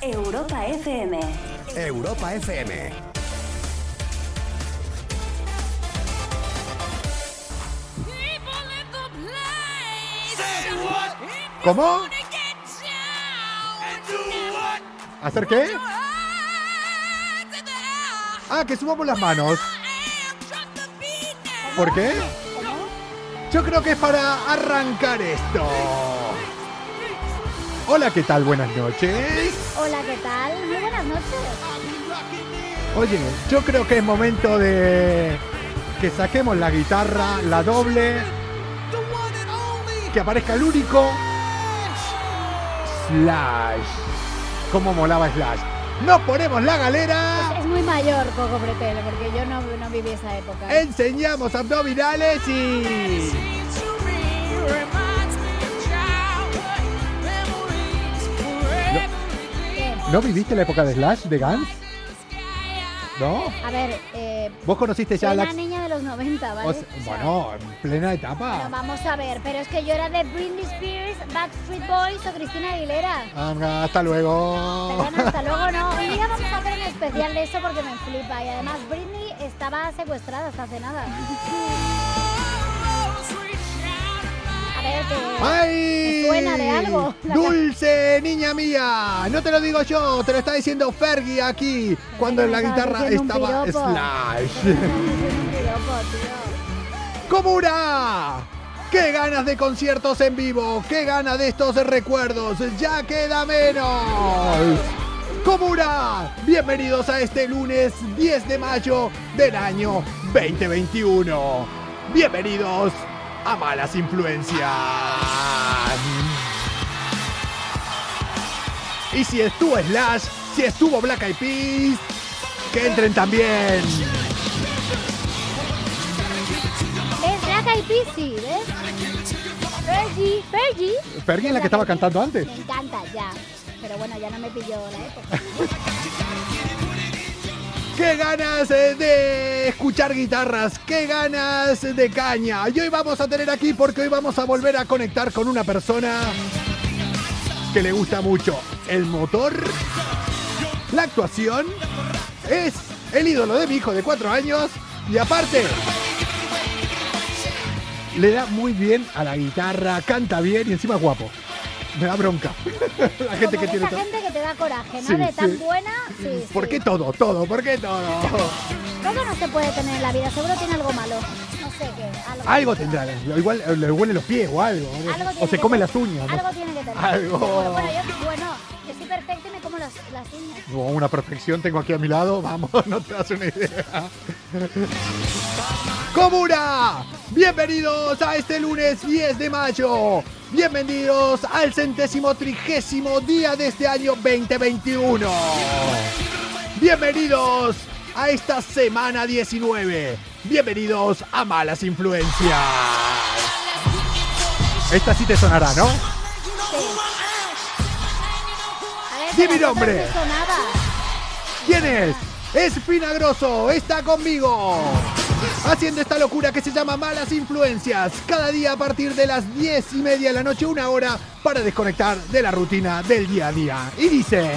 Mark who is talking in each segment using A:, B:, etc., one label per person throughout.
A: Europa FM.
B: Europa FM.
C: ¿Cómo? ¿Hacer qué? Ah, que subamos las manos. ¿Por qué? Yo creo que es para arrancar esto. Hola, ¿qué tal? Buenas noches.
D: Hola, ¿qué tal? Muy buenas noches.
C: Oye, yo creo que es momento de que saquemos la guitarra, la doble, que aparezca el único Slash. ¿Cómo molaba Slash? Nos ponemos la galera,
D: Es muy mayor Coco Pretel, porque yo no, no viví esa época.
C: enseñamos abdominales y... ¿No viviste la época de Slash, de Guns? ¿No?
D: A ver, eh,
C: ¿Vos conociste ya la...
D: niña de los 90, ¿vale?
C: o sea,
D: O sea,
C: bueno, en plena
D: Bueno,
C: etapa.
D: vamos a ver, pero es que yo era de Britney Spears, Backstreet Boys o Cristina Aguilera.
C: Ah, Hasta luego.
D: Hasta luego no. Un día vamos a hacer un especial de eso porque me flipa. Y además Britney estaba secuestrada hasta hace nada. A ver, que...
C: ¡Ay!
D: ¿Me suena de algo? La
C: ¡Dulce, niña mía! No te lo digo yo, te lo está diciendo Fergie aquí, cuando en la guitarra estaba. Slash. ¡Comura! ¡Qué ganas de conciertos en vivo! ¡Qué ganas de estos recuerdos! ¡Ya queda menos! ¡Comura! Bienvenidos a este lunes 10 de mayo del año 2021. Bienvenidos a Malas Influencias. Y si estuvo Slash, si estuvo Black Eyed Peas, que entren también.
D: ¿Ves? Black Eyed Peas, sí, ¿ves? Fergie, Fergie.
C: Fergie es la que estaba cantando antes.
D: Me encanta, ya. Pero bueno, ya no me pilló la época.
C: ¡Qué ganas de escuchar guitarras! ¡Qué ganas de caña! Y hoy vamos a tener aquí porque hoy vamos a volver a conectar con una persona que le gusta mucho el motor, la actuación, es el ídolo de mi hijo de cuatro años y aparte le da muy bien a la guitarra, canta bien y encima es guapo. Me da bronca. la gente
D: Como
C: que tiene
D: esa gente que te da coraje, ¿no?
C: Sí,
D: de tan
C: sí.
D: buena, sí,
C: ¿Por qué todo? Todo, ¿por qué todo?
D: Todo no se puede tener en la vida, seguro tiene algo malo. No sé qué. Algo,
C: Algo tendrá, igual le huele los pies o algo.
D: Algo
C: o se come las uñas. ¿no?
D: Algo tiene que tener.
C: Algo.
D: Seguro. Bueno, yo, bueno, yo soy perfecta y me como las, las uñas.
C: Una perfección tengo aquí a mi lado, vamos, no te das una idea. ¡Comuna! Bienvenidos a este lunes 10 de mayo. Bienvenidos al centésimo trigésimo día de este año 2021. Bienvenidos a esta semana 19. Bienvenidos a Malas Influencias. Esta sí te sonará, ¿no?
D: Ver,
C: Di mi nombre. ¿Quién es? Es Finagroso, está conmigo. Haciendo esta locura que se llama Malas Influencias. Cada día a partir de las 10 y media de la noche, una hora para desconectar de la rutina del día a día. Y dice...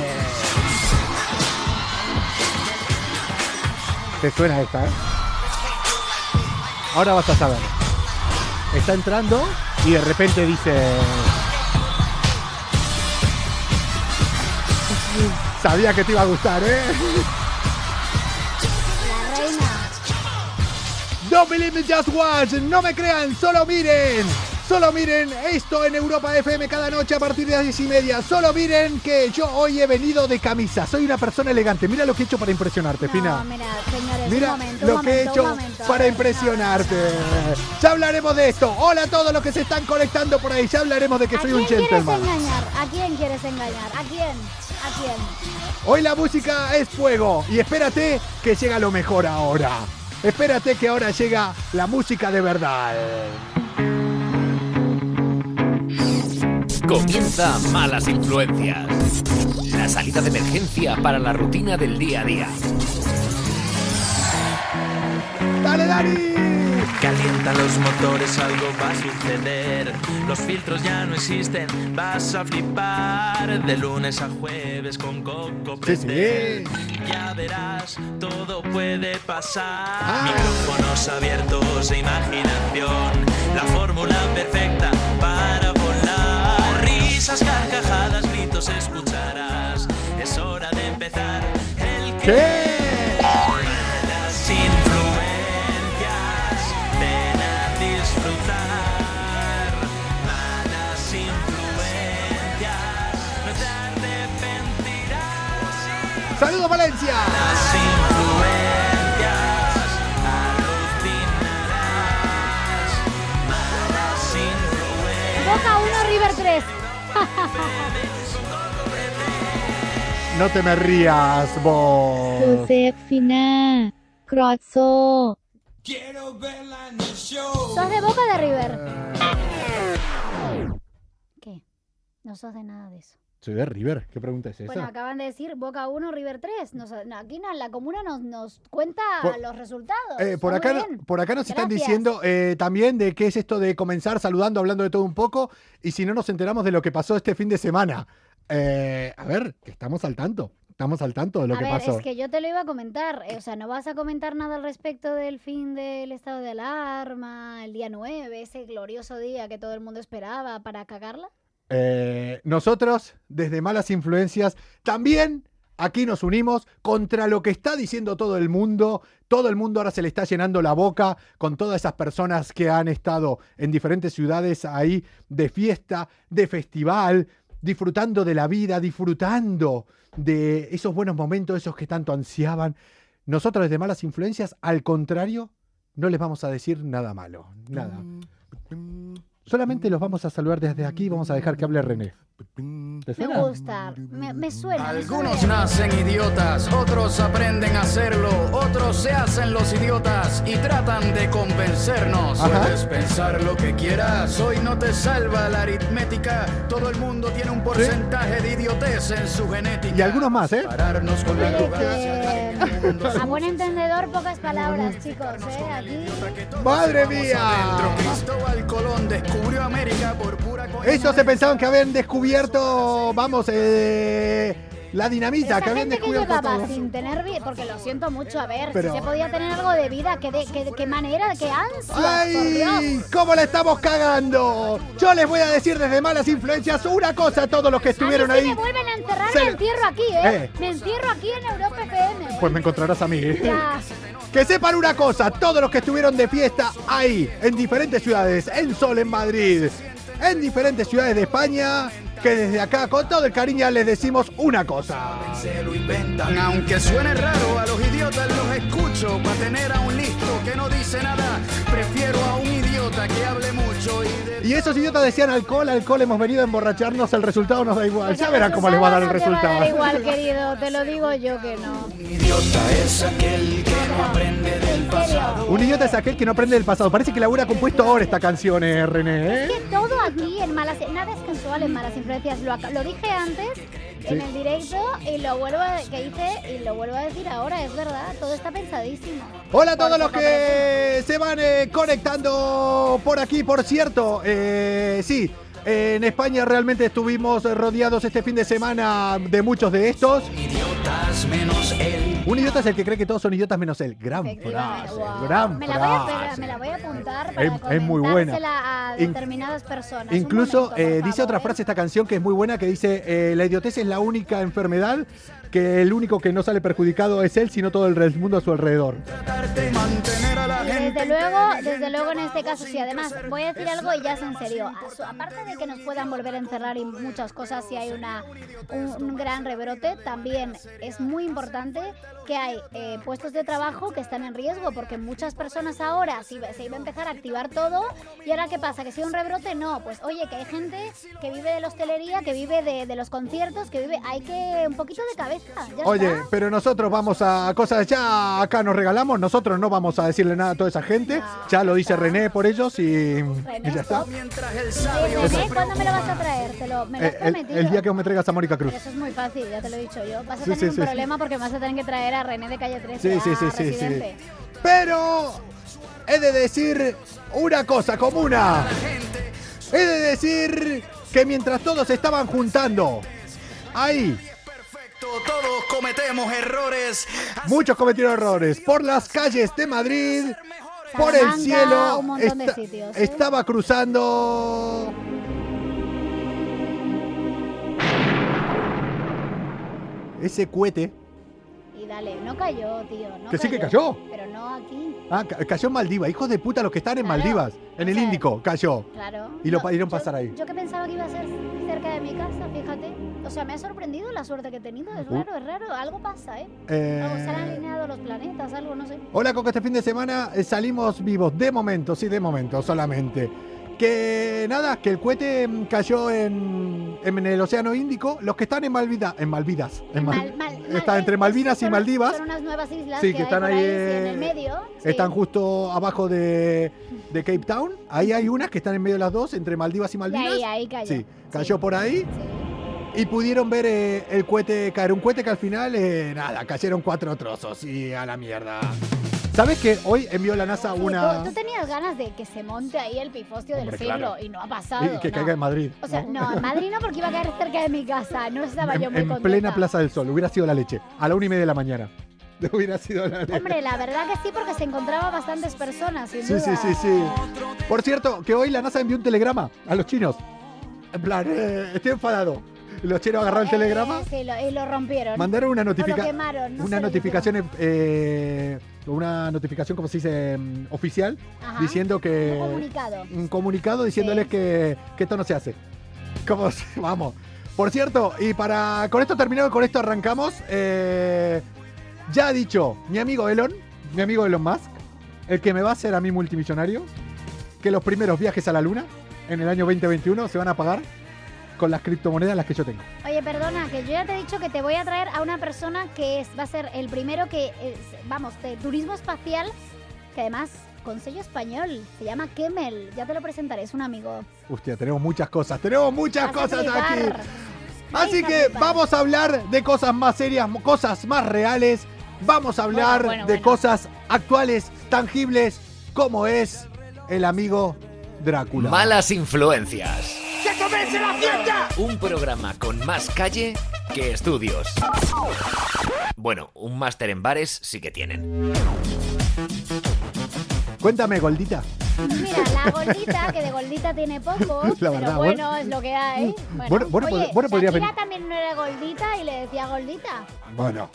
C: ¿Te suena esta, eh? Ahora vas a saber. Está entrando y de repente dice... Sabía que te iba a gustar, ¿eh? Don't believe me, just watch. No me crean, solo miren. Solo miren esto en Europa FM cada noche a partir de las 10 y media. Solo miren que yo hoy he venido de camisa. Soy una persona elegante. Mira lo que he hecho para impresionarte,
D: No,
C: Fina.
D: mira, señores,
C: Mira
D: un momento,
C: lo
D: un
C: que he hecho
D: momento. A
C: para
D: ver,
C: impresionarte.
D: no,
C: Ya hablaremos de esto. Hola a todos los que se están conectando por ahí. Ya hablaremos de que
D: ¿A
C: soy
D: quién
C: un
D: quieres
C: gentleman.
D: engañar? ¿A quién quieres engañar? ¿A quién? ¿A quién?
C: Hoy la música es fuego y espérate que llega lo mejor ahora. Espérate que ahora llega la música de verdad.
B: Comienza Malas Influencias. La salida de emergencia para la rutina del día a día.
C: ¡Dale, Dani!
A: Calientan los motores, algo va a suceder. Los filtros ya no existen, vas a flipar. De lunes a jueves con Coco
C: Sí.
A: Ya verás, todo puede pasar.
C: Ah.
A: Micrófonos abiertos e imaginación. La fórmula perfecta para volar. Risas, carcajadas, gritos escucharás. Es hora de empezar el que
C: ¿Qué? ¡Saludos, Valencia!
D: Boca 1, River 3.
C: No te me rías, vos.
E: Josefina. Crozzo. Quiero verla en el show.
D: ¿Sos de Boca de River? Eh. ¿Qué? No sos de nada de eso.
C: Soy de River. ¿Qué pregunta es esa?
D: Bueno, acaban de decir Boca 1, River 3. Nos- no, aquí no, la comuna nos, nos cuenta
C: Por-
D: los resultados.
C: Eh, por, acá, por acá nos están diciendo eh, también de qué es esto de comenzar saludando, hablando de todo un poco, y si no nos enteramos de lo que pasó este fin de semana. Eh, a ver, que estamos al tanto. Estamos al tanto de lo
D: a
C: que
D: ver,
C: pasó.
D: es que yo te lo iba a comentar. eh, O sea, no vas a comentar nada al respecto del fin del estado de alarma, el día 9, ese glorioso día que todo el mundo esperaba para cagarla.
C: Eh, nosotros, desde Malas Influencias, también aquí nos unimos contra lo que está diciendo todo el mundo. Todo el mundo ahora se le está llenando la boca con todas esas personas que han estado en diferentes ciudades ahí de fiesta, de festival, disfrutando de la vida, disfrutando de esos buenos momentos, esos que tanto ansiaban. Nosotros desde Malas Influencias, al contrario, no les vamos a decir nada malo, nada. Solamente los vamos a saludar desde aquí, vamos a dejar que hable René. ¿Te
D: Me gusta, me, me suena. me
F: Algunos
D: suena.
F: nacen idiotas, otros aprenden a hacerlo, otros se hacen los idiotas y tratan de convencernos.
C: Ajá.
F: Puedes pensar lo que quieras, hoy no te salva la aritmética. Todo el mundo tiene un porcentaje de idiotez en su genética.
C: Y algunos más, ¿eh?
F: Pararnos con la
D: Oye,
F: arrogancia.
D: que a buen entendedor, pocas palabras, chicos, ¿eh? Aquí.
C: ¡Madre mía!
F: Cristóbal Colón descubrió América por pura
C: Eso se pensaban que habían descubierto, vamos, eh, la dinamita,
D: Esa
C: que habían
D: gente que
C: descubierto
D: llevaba
C: todo.
D: sin tener vida, porque lo siento mucho, a ver,
C: Pero-
D: si se podía tener algo de vida, qué, de- qué- qué manera, qué ansia, por Dios.
C: ¡Ay! ¿Cómo la estamos cagando? Yo les voy a decir desde malas influencias una cosa a todos los que estuvieron
D: a mí si
C: ahí.
D: me vuelven a encerrar,
C: Se
D: me encierro aquí, ¿eh?
C: Eh.
D: Me encierro aquí en Europa FM.
C: Pues me encontrarás a mí.
D: Ya.
C: Que sepan una cosa, todos los que estuvieron de fiesta ahí, en diferentes ciudades, en Sol, en Madrid, en diferentes ciudades de España, que desde acá, con todo el cariño, les decimos una cosa.
F: Se lo inventan, aunque suene raro, a los idiotas los escucho. Para tener a un listo que no dice nada, prefiero a un idiota que hable mucho y de
C: Y esos idiotas decían alcohol, alcohol, hemos venido a emborracharnos, el resultado nos da igual.
D: Pues
C: Ya verán cómo les va a dar el
D: resultado no te va a dar
C: resultado.
D: igual, querido, te lo digo yo que no.
F: idiota es aquel que no aprende pasado.
D: Serio.
C: Un idiota es aquel que no aprende del pasado. Parece que Laura ha compuesto ahora esta canción, eh, René. ¿eh?
D: Es que todo aquí en malas, nada es casual en malas influencias. Lo, dije antes en el directo y lo vuelvo a, que hice y lo vuelvo a decir ahora. Es verdad, todo está pensadísimo.
C: Hola a todos los que se van eh, conectando por aquí. Por cierto, eh, sí, en España realmente estuvimos rodeados este fin de semana de muchos de estos.
F: Idiotas menos él.
C: Un idiota es el que cree que todos son idiotas menos él. Gran frase,
D: Wow.
C: gran
D: me, la voy a,
C: frase.
D: me la voy a apuntar para
C: Es- es muy buena.
D: a determinadas personas.
C: Incluso
D: momento,
C: eh, dice otra
D: ¿eh?
C: frase esta canción que es muy buena que dice eh, la idiotez es la única enfermedad que el único que no sale perjudicado es él, sino todo el mundo a su alrededor.
D: Desde luego, desde luego en este caso sí. Además, voy a decir algo y ya es en serio. Aparte de que nos puedan volver a encerrar y muchas cosas, si hay una, un, un gran rebrote, también es muy importante que hay eh, puestos de trabajo que están en riesgo, porque muchas personas ahora se iba, se iba a empezar a activar todo. ¿Y ahora qué pasa? ¿Que si hay un rebrote? No. Pues oye, que hay gente que vive de la hostelería, que vive de, de los conciertos, que vive... Hay que un poquito de cabeza. Ya
C: Oye,
D: está.
C: pero nosotros vamos a cosas, ya acá nos regalamos, nosotros no vamos a decirle nada a toda esa gente, ya lo dice René por ellos y, y ya está.
F: el
D: René, ¿cuándo me lo vas a traer? Te lo, me lo has
C: Eh, el,
D: prometido.
C: el día que vos me traigas a Mónica Cruz.
D: Pero eso es muy fácil, ya te lo he dicho yo. Vas a
C: Sí,
D: tener
C: sí,
D: un
C: sí, sí.
D: problema porque me vas a tener que traer a René de calle 13.
C: Sí, sí, sí, sí. Pero he de decir una cosa comuna. He de decir que mientras todos estaban juntando, ahí,
F: todos cometemos errores.
C: muchos cometieron errores, por las calles de Madrid, por el cielo,
D: un montón de
C: esta-
D: sitios, ¿eh?
C: estaba cruzando... Ese cohete,
D: Y dale, no cayó, tío. No
C: Que sí que cayó.
D: Pero no aquí,
C: ah, ca- cayó en Maldivas, hijos de puta los que están en
D: Claro,
C: Maldivas, en el
D: sea,
C: Índico, cayó.
D: claro.
C: Y lo
D: No,
C: pasar ahí.
D: Yo que pensaba que iba a ser cerca de mi casa, fíjate. O sea, me ha sorprendido la suerte que he tenido. Es raro, es raro. Algo pasa, ¿eh?
C: Eh,
D: Algo, se han alineado los planetas, algo, no sé.
C: Hola, Coco, este fin de semana eh, salimos vivos, de momento, sí, de momento, solamente. Que nada, que el cohete mm, cayó en, en el Océano Índico. Los que están en Malvidas, en Malvidas, en Mal-
D: Mal- mal-
C: está entre
D: eh,
C: Malvinas y
D: son-
C: Maldivas.
D: Son unas nuevas islas
C: Sí,
D: que,
C: que están ahí,
D: ahí, sí, en
C: eh,
D: el medio. sí.
C: Están justo abajo de, de Cape Town. Ahí hay unas que están en medio de las dos, entre Maldivas y
D: Y
C: Malvinas.
D: ahí, ahí cayó.
C: Sí, cayó por ahí.
D: Sí.
C: Y pudieron ver eh, el cohete caer. Un cohete que al final, eh, nada, cayeron cuatro trozos y a la mierda. ¿Sabes que hoy envió la NASA
D: Sí,
C: una.
D: tú, tú tenías ganas de que se monte ahí el pifostio
C: Hombre,
D: del siglo
C: claro.
D: y no ha pasado.
C: y que
D: no.
C: caiga en Madrid.
D: O sea, no, en Madrid no, porque iba a caer cerca de mi casa. No estaba yo
C: en,
D: muy
C: en
D: contenta.
C: plena Plaza del Sol. Hubiera sido la leche. A la una y media de la mañana. Hubiera sido la leche.
D: Hombre, la verdad que sí, porque se encontraba bastantes personas, sin
C: Sí, sí,
D: duda.
C: sí, sí. Por cierto, que hoy la NASA envió un telegrama a los chinos. En plan, eh, estoy enfadado. Los chinos agarraron el
D: Eh,
C: telegrama,
D: sí, lo, y lo rompieron.
C: mandaron una notificación.
D: no
C: una notificación eh, una notificación como se dice mm, oficial
D: Ajá.
C: diciendo que
D: Un comunicado.
C: un comunicado diciéndoles
D: Sí.
C: que, que esto no se hace como vamos por cierto y para con esto terminamos con esto arrancamos eh, ya ha dicho mi amigo Elon mi amigo Elon Musk el que me va a hacer a mí multimillonario que los primeros viajes a la luna en el año 2021 se van a pagar con las criptomonedas las que yo tengo
D: Oye, perdona, que yo ya te he dicho que te voy a traer a una persona que es, va a ser el primero que, es, vamos, de turismo espacial, que además con sello español, se llama Kemel, ya te lo presentaré, es un amigo.
C: Hostia, tenemos muchas cosas tenemos muchas
D: Vas
C: cosas aquí. Así que vamos a hablar de cosas más serias, cosas más reales. Vamos a hablar
D: Bueno, bueno,
C: de
D: bueno.
C: cosas actuales, tangibles, como es el amigo Drácula.
B: Malas influencias. Un programa con más calle que estudios. Bueno, un máster en bares sí que tienen.
C: Cuéntame, Goldita.
D: Mira, la gordita, que de gordita tiene poco,
C: La
D: pero bueno,
C: bueno.
D: es lo que hay. Bueno,
C: Bueno, bueno, pod- bueno, podría
D: Shakira
C: venir-
D: también no era gordita y le decía gordita.
C: Bueno,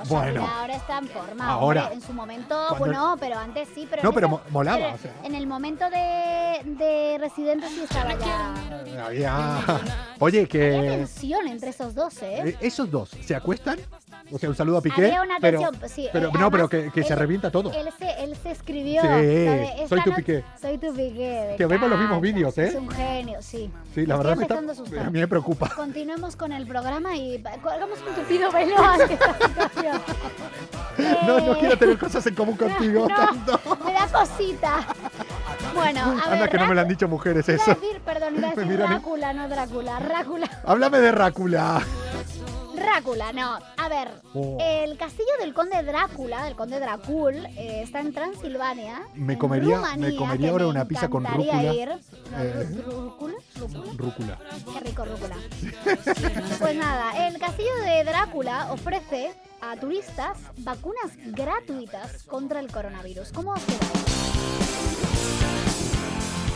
D: No,
C: Bueno.
D: Ahora está en forma.
C: Ahora.
D: hombre, en su momento,
C: Cuando-
D: bueno, pero antes sí. Pero
C: No, pero
D: esa-
C: mo- molaba,
D: pero
C: o sea.
D: En el momento de, de Residente sí estaba ya.
C: había... Oye,
D: Había
C: que...
D: tensión entre esos dos, ¿eh?
C: eh, ¿Esos dos se acuestan? O sea, un saludo a Piqué.
D: Había una
C: pero,
D: tensión, sí,
C: pero
D: eh,
C: no, pero que, que se
D: él-
C: revienta todo.
D: Él se, él se escribió.
C: Sí,
D: de,
C: soy
D: "Esta
C: tu
D: no-
C: Piqué".
D: Soy tu piqué.
C: Que vemos los mismos vídeos, ¿eh?
D: Es un genio, sí.
C: Sí, la
D: Estoy
C: verdad me, está,
D: a
C: mí me preocupa.
D: Continuemos con el programa y colgamos un tupido velo
C: No, no
D: Eh,
C: quiero tener cosas en común contigo
D: no,
C: tanto.
D: Me da cosita. Bueno, a
C: Anda
D: ver.
C: que no me lo han dicho mujeres
D: Iba a
C: eso.
D: decir, perdón, iba a decir
C: ¿eh?
D: Drácula, no Drácula. Drácula.
C: Háblame de Drácula.
D: Drácula, no. A ver,
C: Oh.
D: el castillo del conde Drácula, del conde Drácul, eh, está en Transilvania.
C: Me
D: en
C: comería-
D: Rumanía,
C: me comería ahora
D: me
C: una pizza con rúcula.
D: ir. No,
C: Eh.
D: rú- ¿Rúcula? ¿Rúcula?
C: Rúcula.
D: Qué rico rúcula. Pues nada, el castillo de Drácula ofrece a turistas vacunas gratuitas contra el coronavirus. ¿Cómo os quedáis?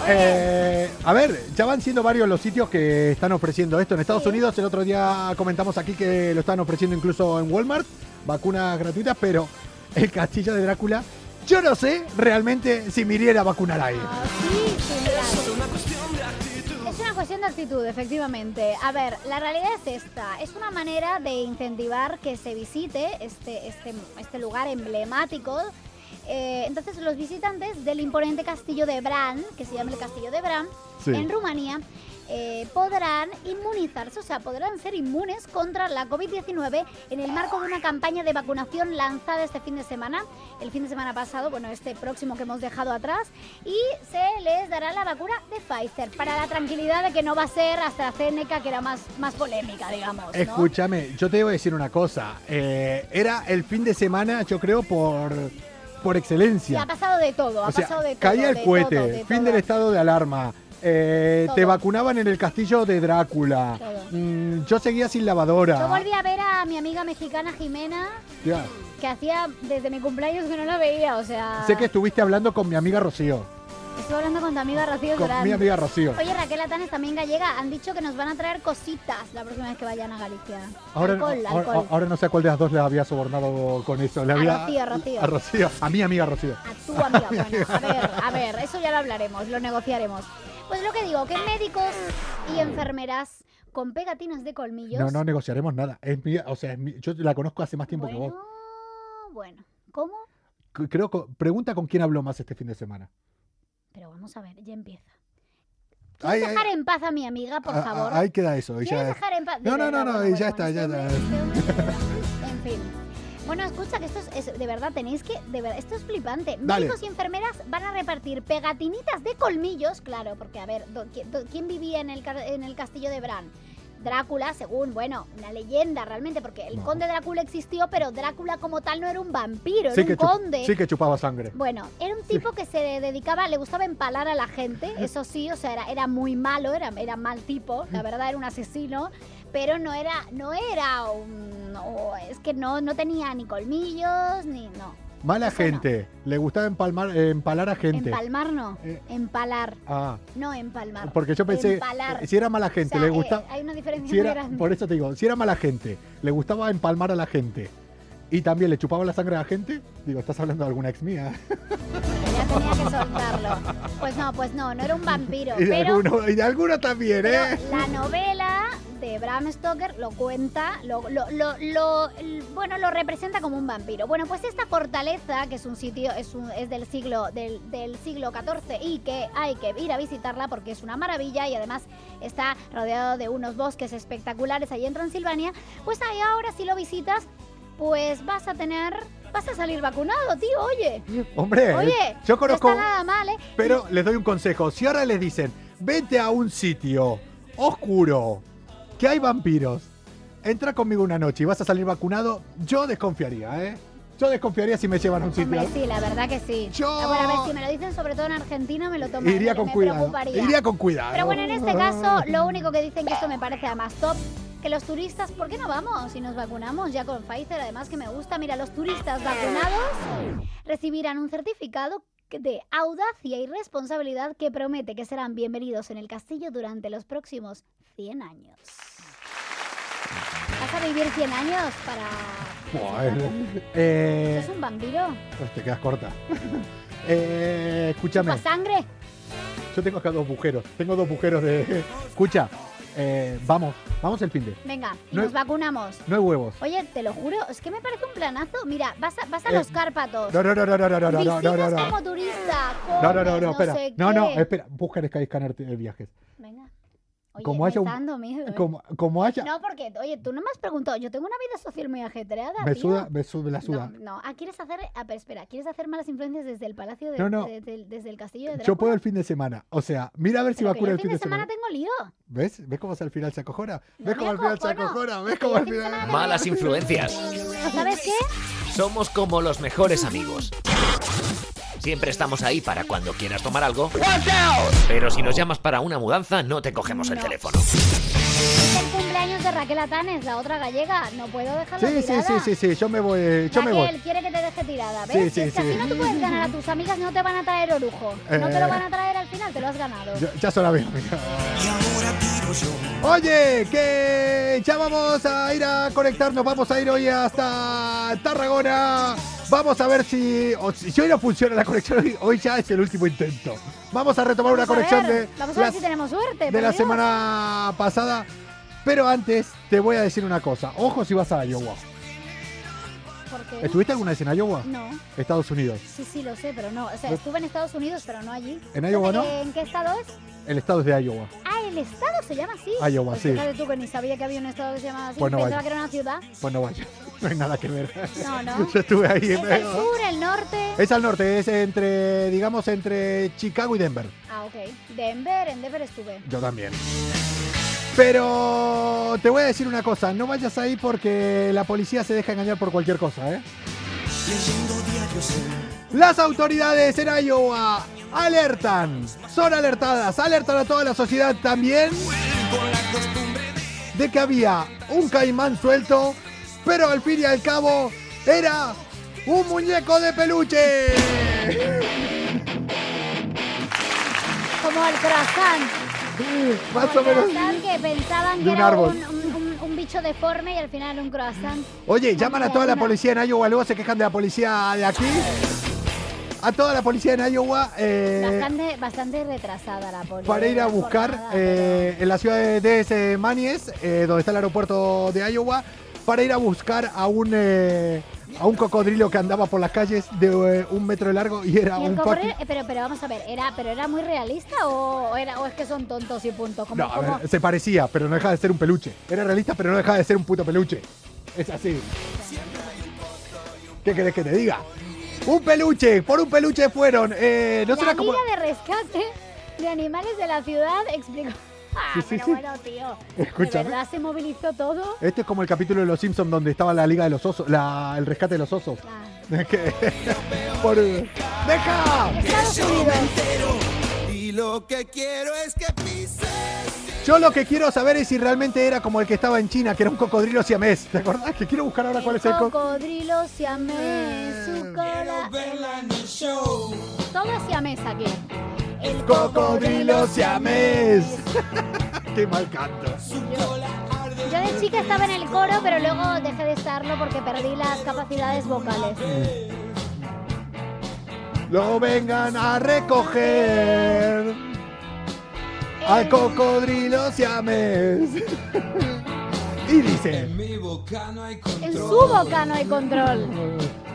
C: Eh, a ver, ya van siendo varios los sitios que están ofreciendo esto. En Estados. Unidos el otro día comentamos aquí que lo están ofreciendo incluso en Walmart, vacunas gratuitas, pero el castillo de Drácula, yo no sé realmente si me iría a vacunar ahí.
D: ah. Es una cuestión de actitud, efectivamente. A ver, la realidad es esta. Es una manera de incentivar que se visite este, este, este lugar emblemático. Eh, entonces, los visitantes del imponente castillo de Bran, que se llama el castillo de Bran,
C: Sí.
D: en Rumanía, eh, podrán inmunizarse, o sea, podrán ser inmunes contra la COVID-19 en el marco de una campaña de vacunación lanzada este fin de semana, el fin de semana pasado, bueno, este próximo que hemos dejado atrás, y se les dará la vacuna de Pfizer, para la tranquilidad de que no va a ser AstraZeneca, que era más, más polémica, digamos. ¿no?
C: Escúchame, yo te voy a decir una cosa. eh, era el fin de semana, yo creo, por, por
D: Sí,
C: excelencia.
D: ha pasado de todo, ha
C: O sea,
D: pasado de todo.
C: caía el
D: de
C: cohete,
D: todo, de
C: fin
D: todo.
C: del estado de alarma. eh, te vacunaban en el castillo de Drácula. Mm, yo seguía sin lavadora.
D: Yo volví a ver a mi amiga mexicana Jimena, que hacía desde mi cumpleaños que no la veía, o sea...
C: Sé que estuviste hablando con mi amiga Rocío.
D: Estoy hablando con tu amiga Rocío
C: Con
D: Durán.
C: mi amiga Rocío.
D: Oye, Raquel Atanes, también gallega, han dicho que nos van a traer cositas la próxima vez que vayan a Galicia.
C: Ahora,
D: alcohol,
C: ahora,
D: alcohol.
C: ahora no sé a cuál de las dos le había sobornado con eso. Le
D: A
C: había,
D: Rocío, a Rocío.
C: A Rocío. A mi amiga Rocío.
D: A tu amiga. Bueno, a ver, a ver, eso ya lo hablaremos, lo negociaremos. Pues lo que digo, que médicos y enfermeras con pegatinas de colmillos.
C: No, no negociaremos nada. Es mía, o sea, es mi- yo la conozco hace más tiempo que
D: bueno,
C: vos.
D: bueno, ¿cómo?
C: Creo que, pregunta con quién habló más este fin de semana.
D: Pero vamos a ver, ya empieza.
C: Ay,
D: ¿Quieres
C: ay,
D: dejar en paz a mi amiga, por
C: ah,
D: favor?
C: ah, Ahí queda eso.
D: ¿Quieres
C: ya-
D: dejar en paz?
C: No, no, no, no,
D: bueno,
C: ya está, ya está.
D: En fin. Bueno, escucha que esto es, es- de verdad, tenéis que, de verdad, esto es flipante.
C: Dale.
D: Médicos y enfermeras van a repartir pegatinitas de colmillos, claro, porque a ver, do- ¿quién, do- quién vivía en el, en el castillo de Bran? Drácula, según, bueno, una leyenda realmente, porque el
C: No.
D: conde Drácula existió, pero Drácula como tal no era un vampiro,
C: Sí
D: era un conde.
C: sí que chupaba sangre.
D: Bueno, era un tipo que se dedicaba, le gustaba empalar a la gente, eso sí, o sea, era, era muy malo, era, era mal tipo, la verdad era un asesino, pero no era, no era un, no, es que no, no tenía ni colmillos, ni, no.
C: Mala
D: no.
C: gente. Le gustaba empalmar, eh, empalar a gente.
D: Empalmar no,
C: Eh.
D: empalar,
C: ah,
D: no empalmar.
C: porque yo pensé,
D: Empalar.
C: si era mala gente,
D: O sea,
C: le
D: eh,
C: gustaba...
D: hay una diferencia
C: si
D: muy
C: era,
D: grande.
C: por eso te digo, si era mala gente, le gustaba empalmar a la gente y también le chupaba la sangre a la gente, digo, estás hablando de alguna ex mía.
D: Ya tenía que soltarlo. Pues no, pues no, no era un vampiro,
C: Y de,
D: pero...
C: alguno, y de alguno también,
D: Pero
C: ¿eh?
D: la novela de Bram Stoker lo cuenta, lo, lo, lo, lo- bueno, lo representa como un vampiro. Bueno, pues esta fortaleza, que es un sitio, es, un- es del siglo del, del siglo XIV y que hay que ir a visitarla porque es una maravilla y además está rodeado de unos bosques espectaculares allí en Transilvania, pues ahí ahora si lo visitas, pues vas a tener, vas a salir vacunado, tío, oye.
C: Hombre,
D: Oye,
C: yo conozco,
D: no está nada mal, ¿eh?
C: pero les doy un consejo. Si ahora les dicen, vete a un sitio oscuro, que hay vampiros, entra conmigo una noche y vas a salir vacunado, yo desconfiaría, ¿eh? Yo desconfiaría si me llevan a un sitio.
D: Hombre, sí, la verdad que sí.
C: Yo-
D: Bueno, a ver, si me lo dicen sobre todo en Argentina, me lo tomaría.
C: Iría con
D: me
C: cuidado.
D: preocuparía.
C: Iría con cuidado.
D: Pero bueno, en este caso, lo único que dicen que esto me parece además top, que los turistas, ¿por qué no vamos y nos vacunamos ya con Pfizer? Además que me gusta, mira, los turistas vacunados recibirán un certificado de audacia y responsabilidad que promete que serán bienvenidos en el castillo durante los próximos 100 años. ¿Vas a vivir 100 años para...
C: Eh,
D: ¿Sos un vampiro?
C: pues te quedas corta. Eh, escúchame,
D: ¿Chupa sangre?
C: yo tengo acá dos agujeros. Tengo dos agujeros de. Escucha, eh, vamos, vamos el fin de.
D: Venga, y
C: No
D: nos
C: es-
D: vacunamos.
C: No hay huevos.
D: Oye, te lo juro, es que me parece un planazo. Mira, vas a, vas a
C: Eh,
D: los Cárpatos.
C: No, no, no, no, no, no, no, no, no, no, no.
D: como turista.
C: No, no, no, no, espera. No, no, espera. Busca Sky Scanner de viajes.
D: Venga. Oye,
C: Como haya un-
D: está dando miedo, ¿eh?
C: Como, como haya.
D: No, porque, oye, tú no me has preguntado. Yo tengo una vida social muy ajetreada,
C: me
D: tío.
C: suda, me suda, la suda.
D: No, no. Ah, ¿quieres hacer... Ah, pero espera. ¿Quieres hacer malas influencias desde el palacio de...
C: No, no.
D: Desde, el, desde el castillo de Drácula?
C: Yo puedo el fin de semana. O sea, mira a ver si
D: Pero que
C: vacuna
D: yo
C: el fin de semana.
D: tengo lío.
C: ¿Ves? ¿Ves cómo al final se acojona?
D: No
C: ¿Ves
D: me
C: cómo al final se acojona? ¿Ves cómo al
D: el fin de
C: final.
D: semana
B: Malas influencias.
D: ¿Sabes qué?
B: Somos como los mejores amigos. Siempre estamos ahí para cuando quieras tomar algo. Pero si nos llamas para una mudanza, no te cogemos el
D: No.
B: teléfono.
D: Es el cumpleaños de Raquel Atanes, la otra gallega. No puedo dejarla
C: Sí, sí,
D: tirada.
C: sí, sí, sí, yo me voy, yo me
D: Raquel
C: voy.
D: quiere que te deje tirada,
C: Sí,
D: ¿ves?
C: sí,
D: es que
C: sí.
D: así no te puedes ganar a tus amigas, no te van a traer orujo. No te
C: Eh.
D: lo van a traer al final, te lo has ganado.
C: Ya, ya son amigos. Oye, que ya vamos a ir a conectarnos, vamos a ir hoy hasta Tarragona. Vamos a ver si, o si hoy no funciona la conexión, hoy, hoy ya es el último intento. Vamos a retomar una
D: a
C: conexión
D: ver,
C: de,
D: Vamos a ver
C: las-
D: si tenemos suerte.
C: de la
D: Dios.
C: semana pasada. Pero antes te voy a decir una cosa. Ojo si vas a Iowa.
D: ¿Por qué?
C: ¿Estuviste alguna vez en Iowa?
D: No,
C: Estados Unidos.
D: sí, sí, lo sé, pero no. O sea, estuve en Estados Unidos, pero no allí.
C: ¿En Iowa no?
D: ¿En qué estado es?
C: El estado es de Iowa.
D: Ah, el estado se llama así.
C: Iowa,
D: pues
C: sí.
D: Fíjate tú que ni sabía que había un estado que se llamaba así.
C: Pues no
D: Pensaba
C: vaya.
D: que era una ciudad.
C: Pues no vaya. No hay nada que ver.
D: No, no.
C: Yo estuve ahí.
D: ¿Es el sur, el norte?
C: Es al norte, es entre, digamos, entre Chicago y Denver.
D: Ah, ok. Denver, en Denver estuve.
C: Yo también. Pero te voy a decir una cosa, no vayas ahí porque la policía se deja engañar por cualquier cosa, ¿eh? Las autoridades en Iowa alertan, son alertadas, alertan a toda la sociedad también de que había un caimán suelto, pero al fin y al cabo era un muñeco de peluche.
D: Como el croissant.
C: Más o menos.
D: que pensaban
C: De
D: que
C: un
D: era
C: árbol.
D: un, un- un- un bicho deforme y al final un croissant.
C: Oye, llaman a toda la policía en Iowa, luego se quejan de la policía de aquí. A toda la policía en Iowa eh,
D: Bastante, bastante retrasada la policía.
C: para ir a buscar eh, en la ciudad de DS Manies, eh, donde está el aeropuerto de Iowa, para ir a buscar a un a un cocodrilo que andaba por las calles de eh, un metro de largo y era
D: ¿Y el
C: un
D: cocodrilo? Eh, pero, pero vamos a ver, ¿era, pero era muy realista o, o era, o es que son tontos y punto? Como,
C: No, a
D: como-
C: ver, se parecía, pero no dejaba de ser un peluche. Era realista, pero no dejaba de ser un puto peluche. Es así. ¿Qué querés que te diga? Un peluche, por un peluche fueron. Eh, no
D: la
C: será como.
D: De Rescate de Animales de la Ciudad explicó... Ah,
C: Sí, sí,
D: pero
C: sí.
D: bueno, tío.
C: Escúchame.
D: ¿De verdad se movilizó todo?
C: Este es como el capítulo de Los Simpsons donde estaba la Liga de los Osos, la- el rescate de los osos.
D: Ah.
C: Es que- por- ¡Deja!
G: Y lo que quiero es que pises.
C: Yo lo que quiero saber es si realmente era como el que estaba en China, que era un cocodrilo siamés. ¿Te acordás? Que quiero buscar ahora cuál es el co-
D: cocodrilo siamés, su cola... Todo siamés aquí. El
C: cocodrilo siamés. Qué mal canto.
D: Yo de chica estaba en el coro, pero luego dejé de estarlo porque perdí las capacidades vocales.
C: Lo vengan a recoger. Al cocodrilo siamés. Y dice,
D: En su boca no hay control.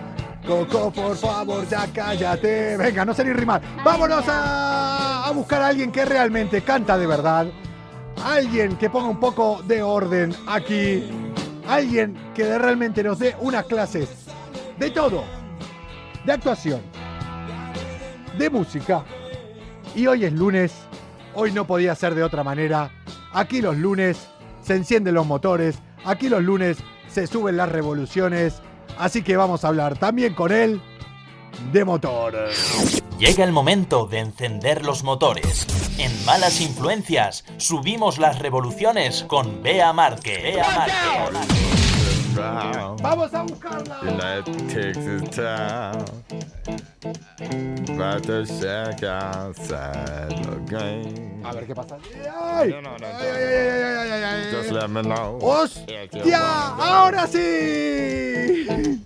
C: Coco, por favor, ya cállate. Venga, no sé ni rimar. Vámonos a, a buscar a alguien que realmente canta de verdad. Alguien que ponga un poco de orden aquí. Alguien que realmente nos dé unas clases de todo. De actuación. De música. Y hoy es lunes. Hoy no podía ser de otra manera. Aquí los lunes se encienden los motores. Aquí los lunes se suben las revoluciones. Así que vamos a hablar también con él de motor.
A: Llega el momento de encender los motores. En Malas Influencias subimos las revoluciones con Bea Marque. Bea Marque.
C: Vamos a buscarla.
H: That takes its time. About to check outside the game.
C: A ver qué pasa. ¡Ay!
H: No, no, no,
C: ¡Ay, ay, ay!
H: Just let me know.
C: ¡Hostia! ¡Ahora sí!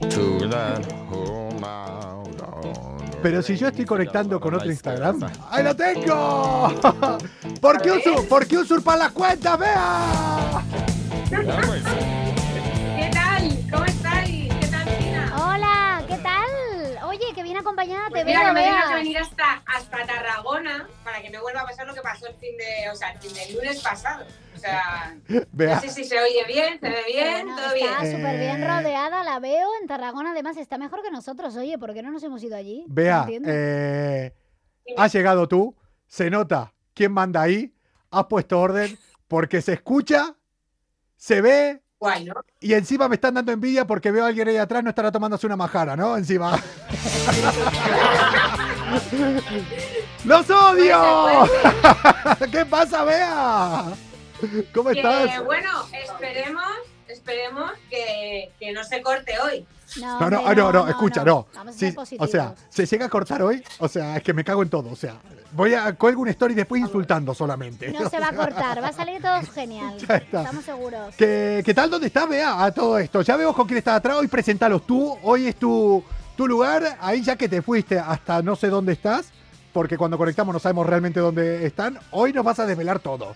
H: To that home out on the
C: Pero si yo estoy conectando con otro Instagram. ¡Ahí lo tengo! ¿Por qué, usu- ¿por qué usurpar las cuentas? ¡Vea!
D: Acompañada te
I: Pues mira,
D: veo,
I: que me
D: Bea.
I: venir hasta, hasta Tarragona para que me vuelva a pasar lo que pasó el fin de, o sea, el fin del lunes pasado. O sea,
C: Vea.
I: no sé si se oye bien, se ve bien,
D: Bueno,
I: todo bien.
D: está súper bien
C: Eh.
D: rodeada, la veo. En Tarragona, además, está mejor que nosotros. Oye, ¿por qué no nos hemos ido allí? No
C: Vea,
D: entiendo.
C: eh, has llegado tú, se nota quién manda ahí, has puesto orden, porque se escucha, se ve
I: Guay, ¿no?
C: y encima me están dando envidia porque veo a alguien ahí atrás no estará tomándose una majara, ¿no? Encima. ¡Los odio! ¿Qué pasa, Bea? ¿Cómo
I: Que,
C: estás?
I: bueno, esperemos, esperemos que, que no se corte hoy.
D: No,
C: No, no, ah, no, no, escucha, no.
D: Vamos a
C: Sí,
D: ser
C: o sea, se llega a cortar hoy, o sea, es que me cago en todo, o sea, voy a cuelgo una story después insultando solamente.
D: No se va a cortar, va a salir todo genial.
C: Ya está.
D: Estamos seguros.
C: ¿Qué, qué tal? ¿Dónde estás, Bea? A todo esto. Ya veo con quién estás atrás. Hoy presentalos tú. Hoy es tu, tu lugar. Ahí ya que te fuiste hasta no sé dónde estás, porque cuando conectamos no sabemos realmente dónde están. Hoy nos vas a desvelar todo.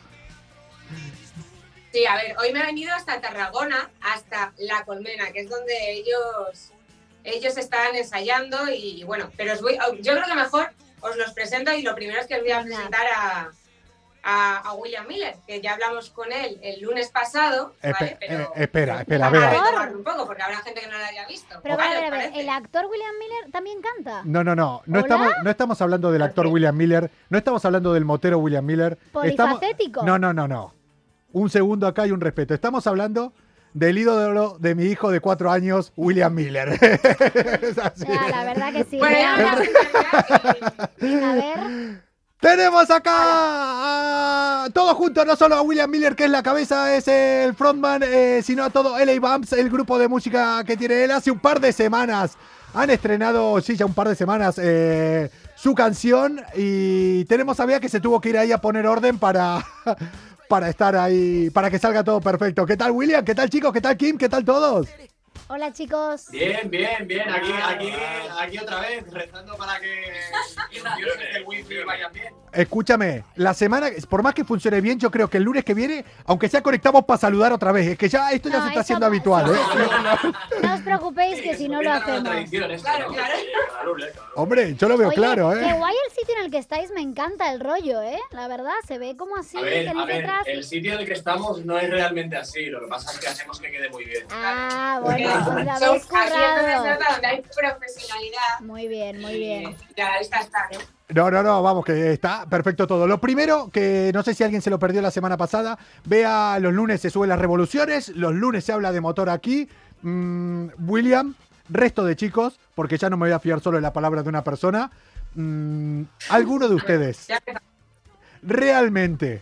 I: Sí, a ver, hoy me he venido hasta Tarragona, hasta La Colmena, que es donde ellos, ellos están ensayando y bueno, pero os voy, yo creo que mejor os los presento y lo primero es que os voy a presentar a, a, a William Miller, que ya hablamos con él el lunes pasado,
C: Espe-
I: ¿vale? Pero
C: eh, espera, espera,
I: vamos a
C: Bea.
I: retomarlo un poco, porque habrá gente que no lo haya visto.
D: Pero
I: Vale,
D: vale, a
I: ¿os
D: ver,
I: parece?
D: ¿el actor William Miller también canta?
C: No, no, no. No
D: ¿Hola?
C: estamos, no estamos hablando del actor. William Miller. No estamos hablando del motero William Miller. Estamos-
D: ¿Polifacético?
C: No, no, no, no. Un segundo acá y un respeto. Estamos hablando del ídolo de mi hijo de cuatro años, William Miller. Es así.
D: Ya, la verdad que sí.
I: Bueno,
D: venga, a ver.
C: Tenemos acá a todos juntos, no solo a William Miller, que es la cabeza, es el frontman, eh, sino a todo LA Bumps, el grupo de música que tiene él. Hace un par de semanas han estrenado, sí, ya un par de semanas, eh, su canción y tenemos a Bea que se tuvo que ir ahí a poner orden para, para estar ahí, para que salga todo perfecto. ¿Qué tal William? ¿Qué tal chicos? ¿Qué tal Kim? ¿Qué tal todos?
D: Hola, chicos.
J: Bien, bien, bien. Aquí, aquí, aquí otra vez, rezando para que del wifi vayan bien.
C: Escúchame, la semana, por más que funcione bien, yo creo que el lunes que viene, aunque sea conectamos para saludar otra vez, es que ya esto ya
D: No,
C: se está haciendo
D: no,
C: habitual, ¿eh?
D: sí, No os preocupéis que si no lo hacemos.
I: Claro, claro.
C: Hombre, yo lo veo
D: Oye,
C: claro,
D: qué
C: ¿eh?
D: guay el sitio en el que estáis, me encanta el rollo, ¿eh? La verdad, se ve como así,
J: A ver,
D: que
J: a ver,
D: detrás.
J: el sitio en el que estamos no es realmente así. Lo que pasa es que hacemos que quede muy bien.
D: Ah, bueno, pues
I: Son-
D: habéis currado.
I: donde hay profesionalidad.
D: Muy bien, muy bien.
I: Ya, esta está, ¿eh?
C: No, no, no, vamos, que está perfecto todo. Lo primero, que no sé si alguien se lo perdió la semana pasada, vea los lunes se suben las revoluciones, los lunes se habla de motor aquí. Mm, William, resto de chicos, porque ya no me voy a fiar solo en la palabra de una persona. Mm, ¿Alguno de ustedes realmente,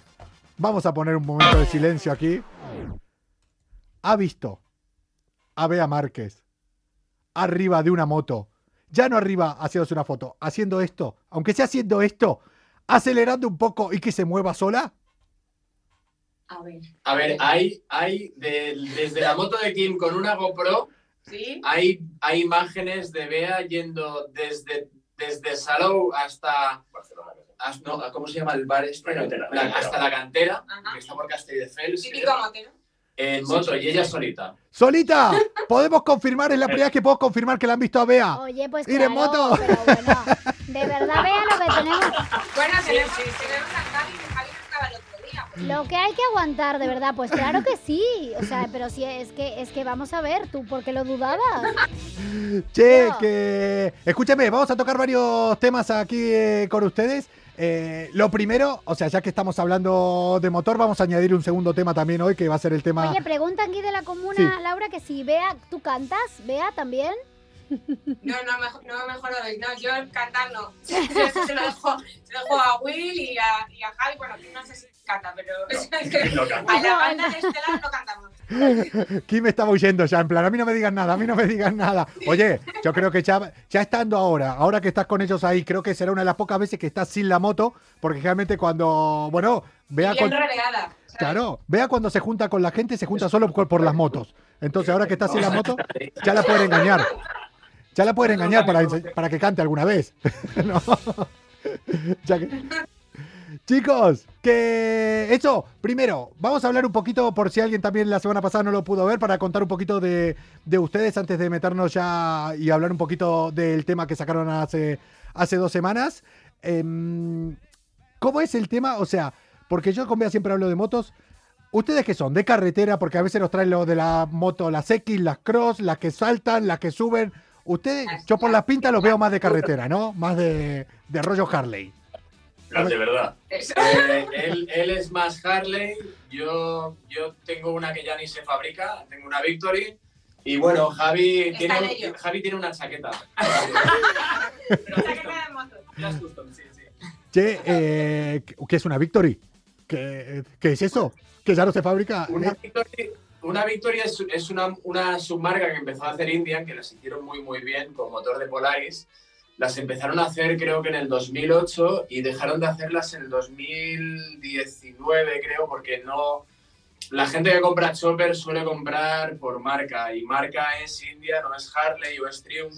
C: vamos a poner un momento de silencio aquí, ha visto a Bea Márquez arriba de una moto, ya no arriba haciéndose una foto, haciendo esto, aunque sea haciendo esto, acelerando un poco y que se mueva sola?
I: A ver.
J: A ver, hay, hay de- desde la moto de Kim con una GoPro,
I: ¿Sí?
J: hay, hay imágenes de Bea yendo desde, desde Salou hasta, hasta- no, ¿Cómo se llama el bar? este? La- hasta la cantera,
I: Ajá.
J: que está por Castelldefels,
I: Típico motero.
J: en moto y ella solita.
C: Solita, podemos confirmar, es la primera vez que puedo confirmar que la han visto a Bea.
D: Oye, pues
C: Ir en moto.
D: pero bueno, de verdad vea lo que tenemos,
I: Bueno, tenemos, tenemos
D: lo que hay que aguantar, de verdad, pues claro que sí, o sea, pero sí, es que, es que vamos a ver, tú, ¿por qué lo dudabas?
C: Che,
D: No.
C: que. Escúchame, vamos a tocar varios temas aquí eh, con ustedes. Eh, lo primero, o sea, ya que estamos hablando de motor, vamos a añadir un segundo tema también hoy, que va a ser el tema.
D: Oye, pregunta aquí de la comuna,
C: Sí.
D: Laura, que si Bea, ¿tú cantas? ¿Bea también?
I: No, no, mejor, no, mejor. No, yo cantar no. Eso se lo dejo, se lo dejo a Will y a, y a Javi. Bueno, que no sé si canta, pero a la banda de Estelar no cantamos.
C: Kim me estaba huyendo ya, en plan, a mí no me digan nada, a mí no me digan nada. Oye, yo creo que ya, ya estando ahora, ahora que estás con ellos ahí, creo que será una de las pocas veces que estás sin la moto, porque realmente cuando, bueno, vea con-
I: relegada. ¿sabes?
C: Claro, vea cuando se junta con la gente, se junta solo por, por las motos. Entonces ahora que estás sin la moto, ya la pueden engañar. Ya la pueden engañar para, para que cante alguna vez. No. Ya que- Chicos, que eso, primero, vamos a hablar un poquito, por si alguien también la semana pasada no lo pudo ver, para contar un poquito de, de ustedes antes de meternos ya y hablar un poquito del tema que sacaron hace, hace dos semanas. Em, ¿Cómo es el tema? O sea, porque yo con Bea siempre hablo de motos. ¿Ustedes qué son? ¿De carretera? Porque a veces nos traen lo de la moto, las X, las cross, las que saltan, las que suben. Ustedes, yo por las pintas los veo más de carretera, ¿no? Más de, de rollo Harley.
J: De verdad. Eh, él, él es más Harley, yo, yo tengo una que ya ni se fabrica, tengo una Victory. Y bueno, Javi tiene, un-. Javi tiene una chaqueta. Pero
I: Chaqueta de moto.
J: Custom, sí, sí.
C: Che, eh, ¿qué es una Victory? ¿Qué, qué es eso? ¿Que ya no se fabrica?
J: Una Victory, una Victory es, es una, una submarca que empezó a hacer Indian, que las hicieron muy muy bien con motor de Polaris. Las empezaron a hacer creo que en el 2008 y dejaron de hacerlas en el 2019 creo porque no... La gente que compra Chopper suele comprar por marca y marca es Indian o es Harley o es Triumph.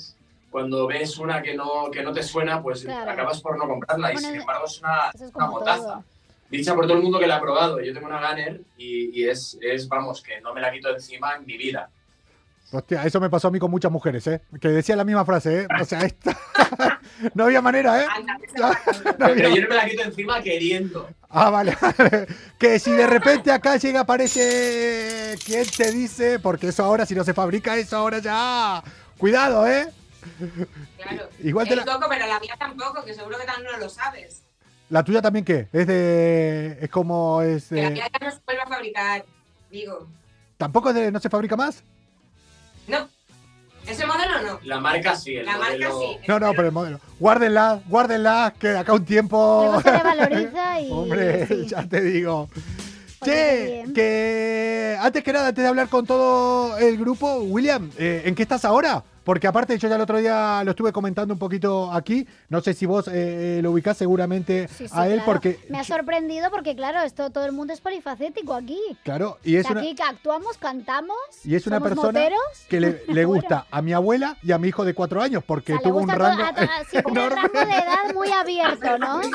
J: Cuando ves una que no, que no te suena, pues
D: Claro.
J: acabas por no comprarla y sin embargo es una,
D: es
J: una motaza
D: todo.
J: dicha por todo el mundo que la ha probado. Yo tengo una Gunner y, y es, es, vamos, que no me la quito encima en mi vida.
C: Hostia, eso me pasó a mí con muchas mujeres, ¿eh? Que decía la misma frase, ¿eh? O sea, esta... no había manera, ¿eh? No había-
J: Pero yo no me la quito encima queriendo.
C: Ah, vale. que si de repente acá llega, aparece quien te dice, porque eso ahora, si no se fabrica eso ahora ya... Cuidado, ¿eh?
I: Claro.
C: Igual te
I: El
C: la-
I: pero la mía tampoco, que seguro que también no lo sabes.
C: ¿La tuya también qué? Es de... Es como... Es
I: Que la
C: de...
I: mía ya no se vuelve a fabricar, digo.
C: ¿Tampoco es de- no se fabrica más?
I: No. Ese modelo no.
J: La marca sí, el
I: La marca
J: modelo-
I: sí.
C: No, no, pero el modelo. Guárdenla, guárdenla, que acá un tiempo.
D: Luego se revaloriza y.
C: Hombre,
D: sí.
C: ya te digo.
D: Qué
C: Che, que antes que nada, antes de hablar con todo el grupo, William, eh, ¿en qué estás ahora? Porque aparte yo ya el otro día lo estuve comentando un poquito aquí, no sé si vos eh, lo ubicás seguramente
D: Sí, sí,
C: a él
D: claro.
C: porque...
D: Me ha sorprendido porque, claro, esto todo el mundo es polifacético aquí.
C: Claro, y es una,
D: aquí que actuamos, cantamos.
C: y es una
D: somos
C: persona
D: moteros.
C: que le, le gusta a mi abuela y a mi hijo de cuatro años porque
D: O sea, le
C: tuvo un rango...
D: a a- sí, un rango de edad muy abierto, ¿no?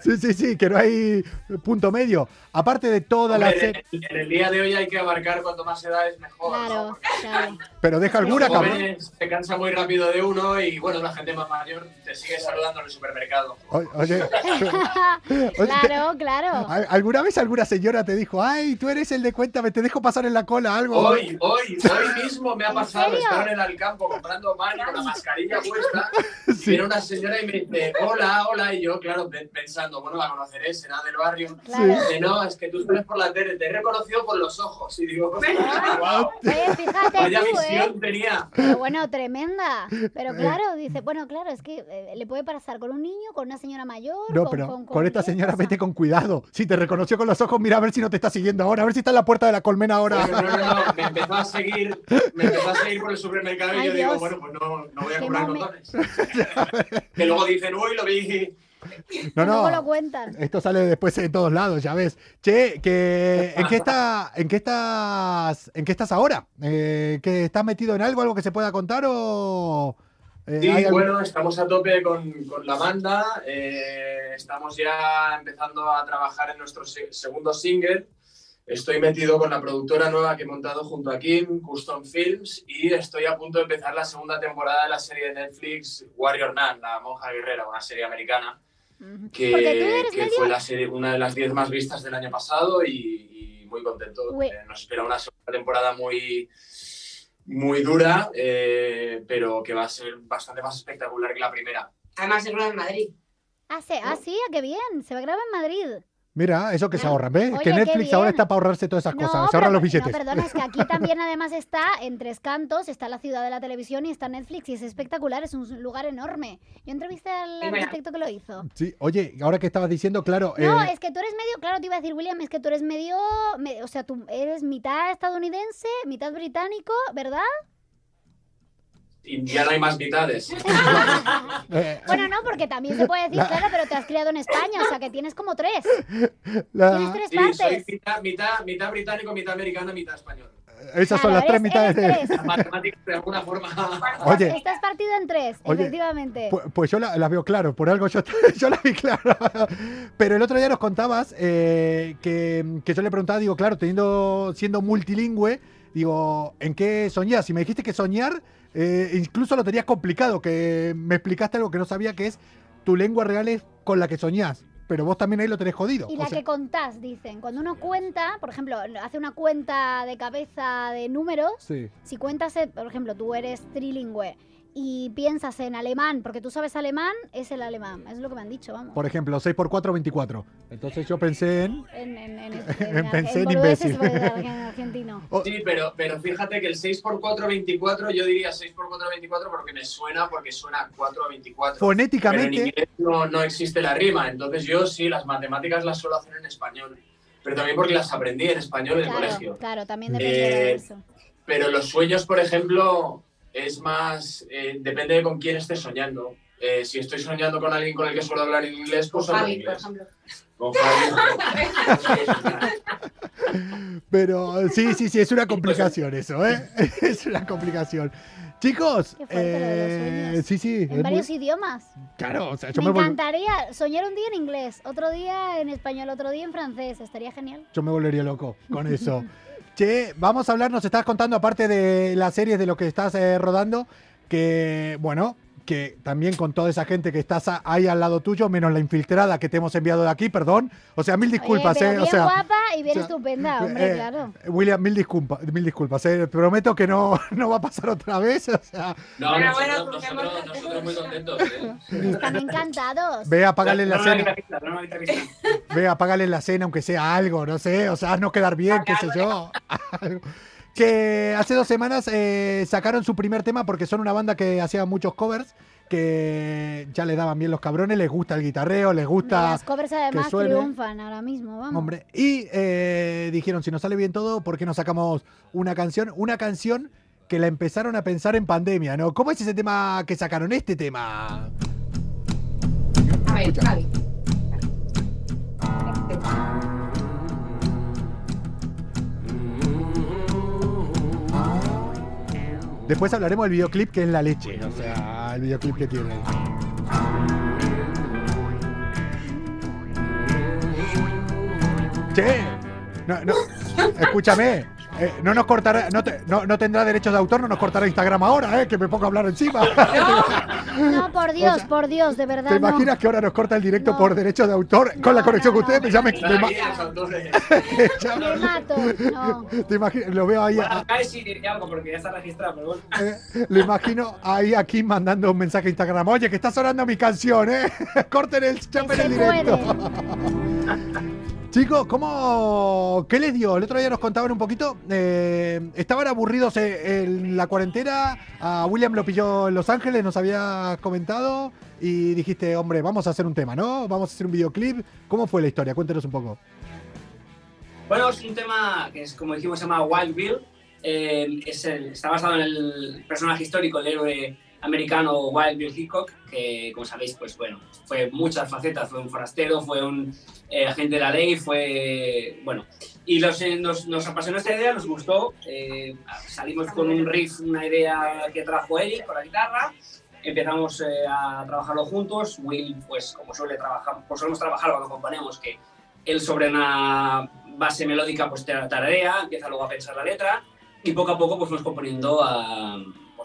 C: Sí, sí, sí, que no hay punto medio. Aparte de toda la...
J: Hombre,
C: se-
J: en, en el día de hoy hay que abarcar cuanto más edades mejor. ¿no?
D: Claro, claro.
C: Pero deja alguna,
J: jóvenes se cansa muy rápido de uno y bueno, la gente más mayor te sigue saludando en el supermercado.
C: O- Oye, Oye,
D: claro, claro.
C: ¿al- ¿alguna vez alguna señora te dijo, ay, tú eres el de cuéntame, te dejo pasar en la cola algo?
J: Hoy, hoy, hoy mismo me ha
D: ¿En
J: pasado, estaba en el Alcampo comprando pan con la mascarilla puesta, y
C: Sí.
J: viene una señora y me dice, hola, hola, y yo, claro, pe- pensando, bueno, la conoceré, será del barrio.
D: Claro.
J: Y dice, no, es que tú sales por la tele, te he reconocido por los ojos. Y digo, wow,
D: Oye, fíjate
J: vaya
D: tú, ¿eh?
J: visión tenía.
D: Pero bueno, tremenda. Pero claro, dice, bueno, claro, es que eh, le puede pasar con un niño, con una señora mayor.
C: No,
D: con,
C: pero
D: con-
C: con,
D: con
C: esta señora vete con cuidado. Si te reconoció con los ojos, mira a ver si no te está siguiendo ahora, a ver si está en la puerta de la colmena ahora.
J: No, no, no, no, me empezó a seguir, me empezó a seguir por el supermercado y
D: Ay,
J: yo digo, bueno, pues no, no voy a comprar condones. que luego dicen, uy, lo vi.
C: No,
D: Luego lo
C: no.
D: cuentan.
C: Esto sale después en todos lados, ya ves. Che, que ¿en qué está, en qué estás, en qué estás ahora? Eh, ¿Que estás metido en algo, algo que se pueda contar o? Eh,
J: Sí,
C: hay
J: bueno, estamos a tope con, con la banda. eh, estamos ya empezando a trabajar en nuestro se- segundo single. Estoy metido con la productora nueva que he montado junto a Kim, Custom Films, y estoy a punto de empezar la segunda temporada de la serie de Netflix Warrior Nun, la monja guerrera, una serie americana, que, que fue la serie, una de las 10 más vistas del año pasado y, y muy contento. Eh, nos espera una segunda temporada muy, muy dura, eh, pero que va a ser bastante más espectacular que la primera.
I: Además, se graba en Madrid.
D: Ah, se- ah, sí, ah, qué bien. Se graba en Madrid.
C: Mira, eso que se
D: Ah,
C: ahorran, ¿ves?
D: oye,
C: que Netflix ahora está para ahorrarse todas esas
D: No,
C: cosas, se
D: pero-
C: ahorran los billetes.
D: No, perdona, es que aquí también además está en Tres Cantos, está la ciudad de la televisión y está Netflix y es espectacular, es un lugar enorme. Yo entrevisté al
I: Sí,
D: arquitecto que lo hizo.
C: Sí, oye, ahora que estabas diciendo, claro,
D: No,
C: eh,
D: es que tú eres medio, claro, te iba a decir, William, es que tú eres medio, me- o sea, tú eres mitad estadounidense, mitad británico, ¿verdad?
J: Y ya no hay más mitades.
D: Bueno, no, porque también se puede decir,
C: La-
D: claro, pero te has criado en España, o sea, que tienes como tres.
C: la-
D: Tienes tres
J: Sí, soy
D: partes.
J: mitad, mitad, mitad británico, mitad americano, mitad español.
C: esas son
D: Claro,
C: las tres mitades de...
J: Las matemáticas de alguna forma.
C: Oye,
D: Estás partido en tres,
C: Oye,
D: efectivamente.
C: Pues, pues yo la, la veo claro, por algo yo, yo la vi claro. Pero el otro día nos contabas eh, que, que yo le preguntaba, digo, claro, teniendo, siendo multilingüe, digo, ¿en qué soñás? Y me dijiste que soñar eh, incluso lo tenías complicado, que me explicaste algo que no sabía, que es tu lengua real es con la que soñás. Pero vos también ahí lo tenés jodido.
D: Y
C: o
D: la
C: sea,
D: que contás, dicen. Cuando uno cuenta, por ejemplo, hace una cuenta de cabeza de números,
C: Sí.
D: si cuentas, eh, por ejemplo, tú eres trilingüe y piensas en alemán, porque tú sabes alemán, es el alemán. Es lo que me han dicho, vamos.
C: Por ejemplo, 6 por 4, 24. Entonces yo pensé en...
D: En, en, en,
C: En- pensé en imbécil.
D: argen- argentino.
J: Sí, pero, pero fíjate que el 6x4, 24, yo diría 6x4, 24 porque me suena, porque suena 4 a 24. Pero en
C: Fonéticamente...
J: inglés no, no existe la rima, entonces yo sí, las matemáticas las suelo hacer en español. Pero también porque las aprendí en español en el
D: Claro,
J: colegio.
D: claro, también depende de
J: Eh,
D: eso.
J: Pero los sueños, por ejemplo, es más. eh, depende de con quién estés soñando. Eh, si estoy soñando con alguien con el que suelo hablar en inglés, pues hablo en
I: Javi, por
J: inglés.
I: ejemplo.
J: Con Javi.
C: Pero sí, sí, sí, es una complicación eso, ¿eh? Es una complicación. Chicos, eh, sí, sí.
D: En
C: muy-
D: varios idiomas.
C: Claro, o sea, yo
D: Me
C: me, vol-
D: encantaría soñar un día en inglés, otro día en español, otro día en francés. Estaría genial.
C: yo me volvería loco con eso. che, vamos a hablar, nos estás contando, aparte de las series de lo que estás eh, rodando, que, bueno, que también con toda esa gente que estás ahí al lado tuyo, menos la infiltrada que te hemos enviado de aquí, perdón. O sea, mil disculpas,
D: Oye, pero
C: ¿eh? O
D: bien
C: sea,
D: guapa y bien
C: o sea,
D: estupenda, hombre,
C: eh,
D: claro.
C: William, mil disculpas, mil disculpas. eh. Prometo que no, no va a pasar otra vez. O sea,
J: No,
I: Bueno,
J: nosotros,
I: bueno,
J: nosotros,
I: hemos-
J: nosotros muy contentos. ¿eh?
D: Están encantados.
C: ve, apágale la
K: No, no,
C: cena.
K: no, no.
C: Ve, apágale la cena, aunque sea algo, no sé. O sea, haznos quedar bien, qué sé yo. Que hace dos semanas eh, sacaron su primer tema porque son una banda que hacía muchos covers. Que ya le daban bien los cabrones, les gusta el guitarreo, les gusta.
D: Las covers además
C: suene.
D: triunfan ahora mismo, vamos.
C: Hombre, y eh, dijeron, si nos sale bien todo, ¿por qué no sacamos una canción? Una canción que la empezaron a pensar en pandemia, ¿no? ¿Cómo es ese tema que sacaron? Este tema.
I: A ver,
C: Escucha.
I: Javi.
C: Después hablaremos del videoclip que es la leche, o sea, el videoclip que tiene. Che, no, no, escúchame, eh, no nos cortará, no, te- no, no tendrá derechos de autor, no nos cortará Instagram ahora, eh, que me pongo a hablar encima.
D: No, por Dios,
C: O sea,
D: por Dios, de verdad.
C: ¿Te
D: no.
C: imaginas que ahora nos corta el directo
D: No.
C: por derechos de autor con la conexión
D: no,
C: que ustedes
D: no.
C: me me ya-
D: Me mato, no.
C: te imagi- lo veo ahí,
K: Bueno,
C: a-
K: acá diría algo porque ya está registrado, pero bueno.
C: eh, lo imagino ahí aquí mandando un mensaje a Instagram. Oye, que está sonando mi canción, ¿eh? Corten el chapen el directo.
D: puede.
C: Chicos, ¿cómo, ¿qué les dio? El otro día nos contaban un poquito. eh, estaban aburridos eh, en la cuarentena. A William lo pilló en Los Ángeles, nos había comentado. Y dijiste, hombre, vamos a hacer un tema, ¿no? Vamos a hacer un videoclip. ¿Cómo fue la historia? Cuéntenos un poco.
K: Bueno, es un tema que es, como dijimos, se llama Wild Bill. Eh, es el- está basado en el personaje histórico, el héroe americano Wild Bill Hickok, que, como sabéis, pues bueno, fue muchas facetas. Fue un forastero, fue un eh, agente de la ley, fue... Bueno, y los, eh, nos, nos apasionó esta idea, nos gustó. eh, salimos con un riff, una idea que trajo Eric con la guitarra. Empezamos eh, a trabajarlo juntos. Will, pues como suele trabajar, pues solemos trabajar cuando componemos, que él sobre una base melódica pues te tararea, empieza luego a pensar la letra y poco a poco pues fuimos componiendo a,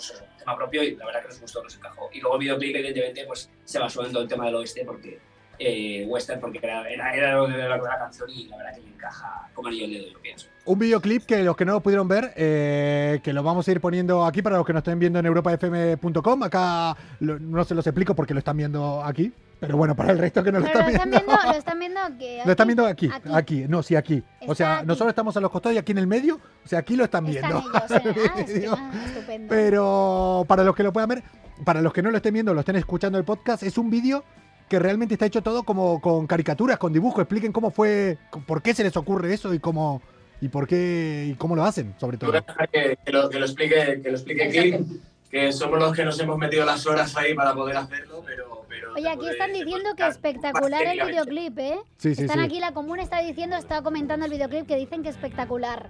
K: pues, tema propio y la verdad que nos gustó, nos encajó. Y luego el videoclip evidentemente pues se basó en el tema del oeste porque eh, western porque era, era, era lo de la, la canción y la verdad que le encaja como anillo al dedo, yo pienso.
C: Un videoclip que los que no lo pudieron ver, eh, que lo vamos a ir poniendo aquí para los que nos estén viendo en europafm.com. Acá no se los explico porque lo están viendo aquí. Pero bueno, para el resto que no lo están
D: están
C: viendo.
D: viendo, lo están viendo que
C: Lo están viendo aquí,
D: Aquí.
C: aquí, no, sí, aquí. O
D: Está
C: sea,
D: aquí.
C: nosotros estamos a los costados y aquí en el medio, o sea, aquí lo están
D: Están
C: viendo.
D: ellos, ¿eh? Ah,
C: vídeo.
D: ah, estupendo.
C: Pero para los que lo puedan ver, para los que no lo estén viendo, lo estén escuchando el podcast, es un vídeo que realmente está hecho todo como con caricaturas, con dibujos. Expliquen cómo fue, por qué se les ocurre eso y cómo y por qué y cómo lo hacen, sobre todo.
J: Que, que lo, que lo explique, que lo explique Kim, que somos los que nos hemos metido las horas ahí para poder hacerlo, pero...
D: Oye, aquí están diciendo que espectacular el videoclip, ¿eh?
C: Sí, sí,
D: Están
C: sí.
D: aquí, la comuna está diciendo, está comentando el videoclip que dicen que espectacular.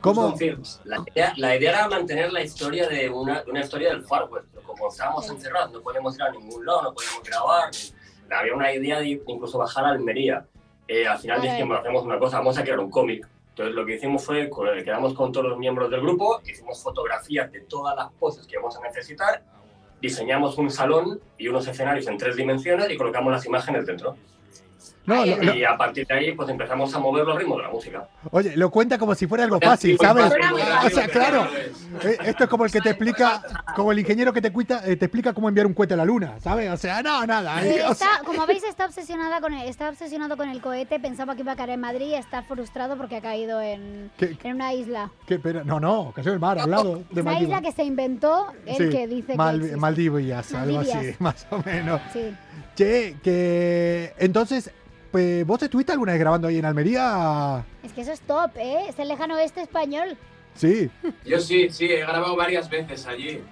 C: ¿Cómo?
L: La idea, la idea era mantener la historia de una, de una historia del Far West, como estábamos encerrados, no podíamos ir a ningún lado, no podíamos grabar, había una idea de incluso bajar a Almería. Eh, al final
D: Vale.
L: dijimos, hacemos una cosa, vamos a crear un cómic. Entonces lo que hicimos fue, co- quedamos con todos los miembros del grupo, hicimos fotografías de todas las poses que vamos a necesitar, diseñamos un salón y unos escenarios en tres dimensiones y colocamos las imágenes dentro.
C: No, lo- lo-
L: Y a partir de ahí pues empezamos a mover los ritmos de la música.
C: oye, lo cuenta como si fuera algo fácil, ¿sabes? O sea, claro. Eh, Esto es como el que te explica, como el ingeniero que te, cuita, eh, te explica cómo enviar un cohete a la luna, ¿sabes? O sea, no, nada.
D: Eh,
C: o
D: está,
C: sea,
D: como veis, está obsesionada con el, está obsesionado con el cohete. Pensaba que iba a caer en Madrid y está frustrado porque ha caído en,
C: ¿Qué-
D: en una isla.
C: que- pero, no, no, cayó en el mar, al lado de
D: Una isla que se inventó
C: Sí,
D: el que dice
C: Mal-
D: que existe.
C: Maldivas, algo así,
D: Maldivias.
C: más o menos.
D: Sí.
C: Che, que entonces, pues, ¿vos estuviste alguna vez grabando ahí en Almería?
D: Es que eso es top, ¿eh? Es el lejano oeste español.
C: Sí,
J: Yo sí, sí, he grabado varias veces allí.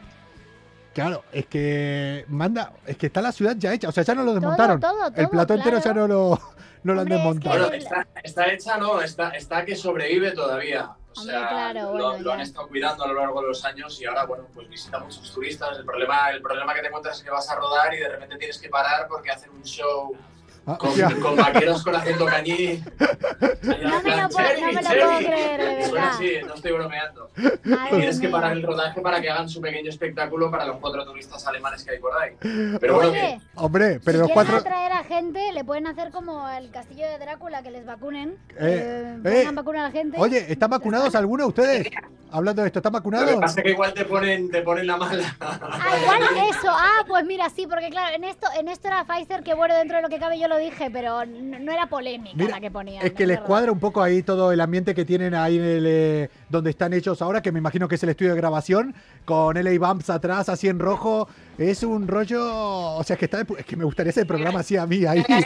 C: claro, es que manda, es que está la ciudad ya hecha, o sea, ya no lo desmontaron.
D: todo,
C: el
D: todo,
C: plato entero ya
D: claro.
C: no lo, no lo han
D: Hombre, es que
C: desmontado.
J: Está, está hecha, no, está, está que sobrevive todavía. O
D: Hombre,
J: sea,
D: claro,
J: lo,
D: bueno,
J: lo han estado cuidando a lo largo de los años y ahora, bueno, pues visita muchos turistas. El problema, el problema que te encuentras es que vas a rodar y de repente tienes que parar porque hacen un show con,
C: ya.
J: con vaqueros con acento cañí.
D: No me lo puedo, no me lo puedo creer, de
J: Suena
D: verdad.
J: así, no estoy bromeando. Tienes que parar el rodaje para que hagan su pequeño espectáculo para los cuatro turistas alemanes que hay por ahí. Pero bueno,
D: Oye,
J: que-
C: Hombre, pero
D: si
C: los
D: quieren
C: cuatro.
D: atraer a gente, le pueden hacer como el castillo de Drácula, que les vacunen.
C: Eh,
D: Eh,
C: eh,
D: pongan vacuna a la gente.
C: Oye, ¿están vacunados algunos de ustedes? Hablando de esto, ¿están
J: lo que
C: vacunados?
J: pasa es que igual te ponen, te ponen la mala.
D: Ah, igual eso. Ah, pues mira, sí, porque claro, en esto, en esto era Pfizer, que bueno, dentro de lo que cabe yo lo dije, pero no, no era polémica
C: Mira,
D: la que ponían.
C: Es que les
D: verdad.
C: cuadra un poco ahí todo el ambiente que tienen ahí en el, eh, donde están hechos ahora, que me imagino que es el estudio de grabación, con LA Bumps atrás, así en rojo. Es un rollo. O sea, es que, está, es que me gustaría ese programa así a mí ahí.
I: Lo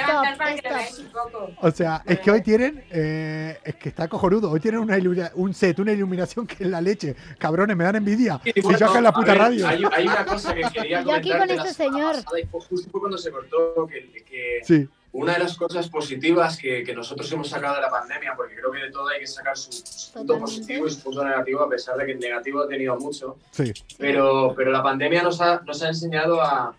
I: un poco.
C: O sea, es que hoy tienen. eh, es que está cojonudo. Hoy tienen una un set, una iluminación que es la leche. Cabrones, me dan envidia.
J: Y
C: Si
J: bueno,
C: yo acá en la puta
J: ver,
C: radio.
J: Hay, hay una cosa que quería
D: Yo aquí con este señor.
J: pasada y fue justo cuando se cortó que, que
C: Sí.
J: Una de las cosas positivas que, que nosotros hemos sacado de la pandemia, porque creo que de todo hay que sacar su, su punto positivo y su punto negativo, a pesar de que el negativo ha tenido mucho,
C: Sí.
J: pero, pero la pandemia nos ha, nos ha enseñado a,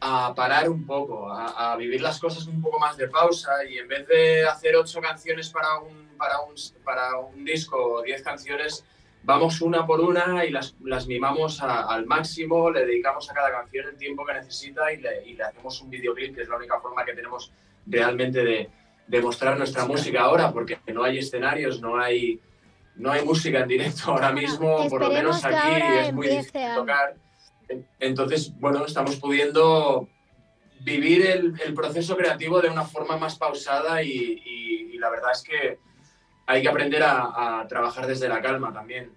J: a parar un poco, a, a vivir las cosas un poco más de pausa y en vez de hacer ocho canciones para un, para un, para un disco o diez canciones, vamos una por una y las, las mimamos a- al máximo, le dedicamos a cada canción el tiempo que necesita y le, y le hacemos un videoclip, que es la única forma que tenemos realmente de, de mostrar nuestra música ahora, porque no hay escenarios, no hay, no hay música en directo ahora
D: Bueno,
J: mismo, por lo menos aquí es muy difícil
D: a-
J: tocar. En- Entonces, bueno, estamos pudiendo vivir el, el proceso creativo de una forma más pausada y, y- y la verdad es que hay que aprender a, a trabajar desde la calma también.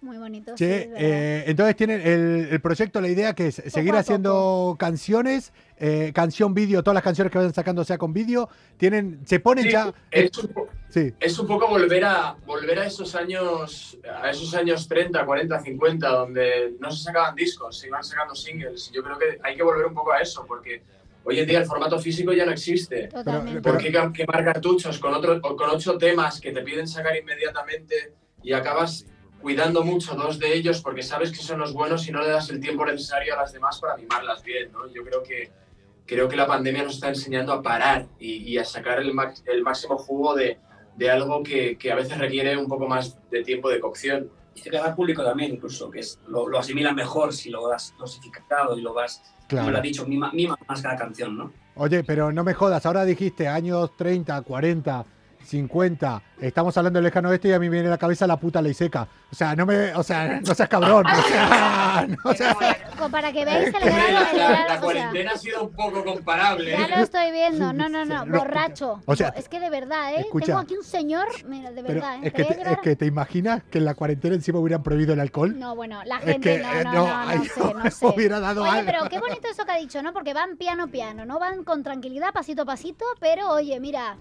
D: Muy bonito. sí,
C: Che,
D: verdad.
C: eh, entonces tienen el, el proyecto, la idea que es seguir haciendo canciones, eh, canción vídeo, todas las canciones que vayan sacando sea con vídeo, tienen, se ponen
J: Sí,
C: ya.
J: es, un,
C: Sí,
J: es un poco volver a volver a esos años a esos años 30, 40, 50 donde no se sacaban discos, se iban sacando singles. Yo creo que hay que volver un poco a eso porque hoy en día el formato físico ya no existe.
D: Totalmente.
J: ¿Por qué quemar cartuchos con, otro, con ocho temas que te piden sacar inmediatamente y acabas cuidando mucho dos de ellos porque sabes que son los buenos y no le das el tiempo necesario a las demás para mimarlas bien? ¿no? Yo creo que, creo que la pandemia nos está enseñando a parar y, y a sacar el, max- el máximo jugo de, de algo que, que a veces requiere un poco más de tiempo de cocción.
K: Y se queda al público también, incluso, que es, lo, lo asimilan mejor si lo has dosificado y lo vas, como
C: claro.
K: lo has dicho, mima, mima más cada canción, ¿no?
C: Oye, pero no me jodas, ahora dijiste años 30, 40, 50, estamos hablando del lejano oeste y a mí me viene a la cabeza la puta ley seca. O sea, no me, o sea, no seas cabrón. O sea, no seas-
D: Para que veáis el grado,
J: la, la- la
D: o sea,
J: cuarentena ha sido un poco comparable.
D: ya lo estoy viendo. No, no, no,
C: No,
D: borracho.
C: o sea,
D: es que de verdad, ¿eh?
C: escucha.
D: Tengo aquí un señor, mira, de verdad, ¿eh?
C: es que,
D: ¿Te
C: es que te imaginas que en la cuarentena encima hubieran prohibido el alcohol.
D: No, bueno, la
C: Es
D: gente
C: que,
D: no,
C: eh,
D: no,
C: no,
D: no, no, sé, no sé.
C: hubiera dado
D: Oye,
C: algo.
D: pero qué bonito eso que ha dicho, ¿no? Porque van piano piano, ¿no? Van con tranquilidad, pasito a pasito, pero oye, mira,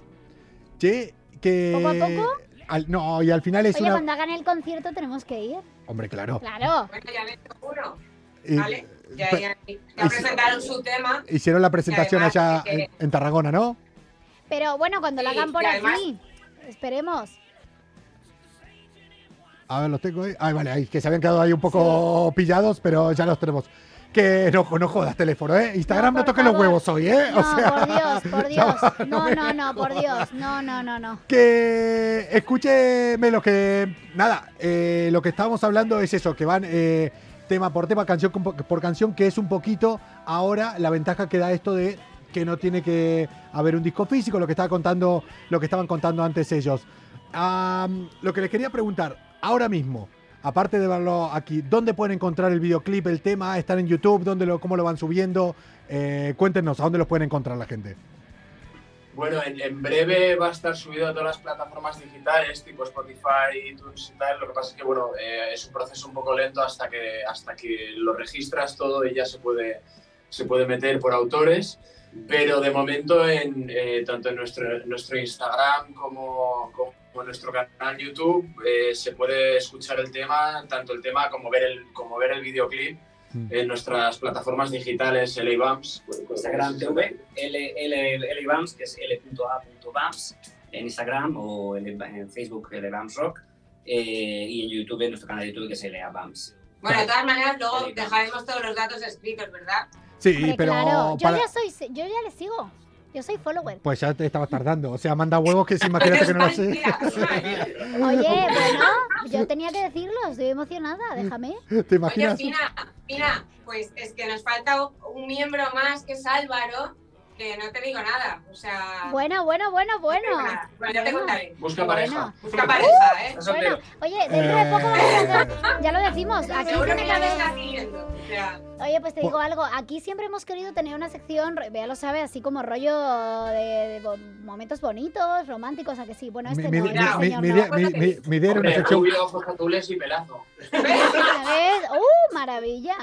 C: Che, que.
D: ¿Poco a poco?
C: al- no, y al final es
D: oye,
C: una.
D: cuando hagan el concierto tenemos que ir.
C: Hombre, claro.
D: Claro.
I: Bueno, ya ven uno,
C: Y-
I: ¿vale? Ya, ya, ya presentaron su tema.
C: Hicieron la presentación allá
I: que-
C: en, en Tarragona, ¿no?
D: Pero bueno, cuando la hagan por
I: además-
D: aquí, esperemos.
C: A ver, los tengo ahí. Ay, vale, ahí, que se habían quedado ahí un poco pillados, pero ya los tenemos. Que no, no jodas teléfono, ¿eh? Instagram no,
D: por
C: toque los huevos hoy, ¿eh?
D: No,
C: o sea,
D: por Dios, por Dios.
C: chaval,
D: No, no, no, por Dios. No, no, no, no.
C: Que escúcheme lo que. Nada, eh, lo que estábamos hablando es eso, que van eh, tema por tema, canción por canción, que es un poquito ahora la ventaja que da esto de que no tiene que haber un disco físico, lo que estaba contando, lo que estaban contando antes ellos. Lo que les quería preguntar, ahora mismo, aparte de verlo aquí, ¿dónde pueden encontrar el videoclip, el tema? ¿Están en YouTube? ¿Dónde lo, ¿Cómo lo van subiendo? Eh, cuéntenos, ¿a dónde los pueden encontrar la gente?
J: Bueno, en, breve va a estar subido a todas las plataformas digitales, tipo Spotify, iTunes y tal. Lo que pasa es que, bueno, eh, es un proceso un poco lento hasta que, hasta que lo registras todo y ya se puede, se puede meter por autores. Pero de momento, en, eh, tanto en nuestro, en nuestro Instagram como, como en nuestro canal YouTube, eh, se puede escuchar el tema, tanto el tema como ver el, como ver el videoclip en nuestras plataformas digitales, LA Bumps.
K: Instagram TV, L, L, L Bams, que es l.a.bams en Instagram o en, en Facebook L Bams Rock eh, y en YouTube, en nuestro canal de YouTube que es LA Bams.
I: Bueno, de todas maneras, luego dejaremos todos los datos escritos, ¿verdad?
C: Sí,
D: Hombre,
C: pero
D: claro, yo
C: para-
D: ya soy, yo ya les sigo. Yo soy follower.
C: Pues ya te estabas tardando. O sea, manda huevos que si imagínate que no lo sé.
D: Oye, bueno, yo tenía que decirlo, estoy emocionada, déjame.
C: ¿Te
I: Oye,
C: imaginas?
I: Fina, Fina, pues es que nos falta un miembro más que es Álvaro, que no te digo nada. O sea.
D: Bueno, bueno, bueno, bueno.
I: Bueno, ya te
D: Bueno.
I: contaré.
J: Busca
D: Bueno.
J: pareja.
I: Busca pareja, ¿eh?
D: Bueno, oye, dentro de poco vamos a hacer, ya lo decimos, aquí
I: Seguro
D: tiene
I: que
D: haber... Oye, pues te digo algo, aquí siempre hemos querido tener una sección, Bea lo sabe, así como rollo de, de bo- momentos bonitos, románticos, a que sí. Bueno, este
C: Mi-
D: no,
C: mi-
D: este
C: mi-
D: señor no.
C: mi- mi- mi- mi idea era una
J: Hombre,
C: sección.
J: rubio, ojos azules y pelazo.
D: ¿Ves? ¡Uh, maravilla!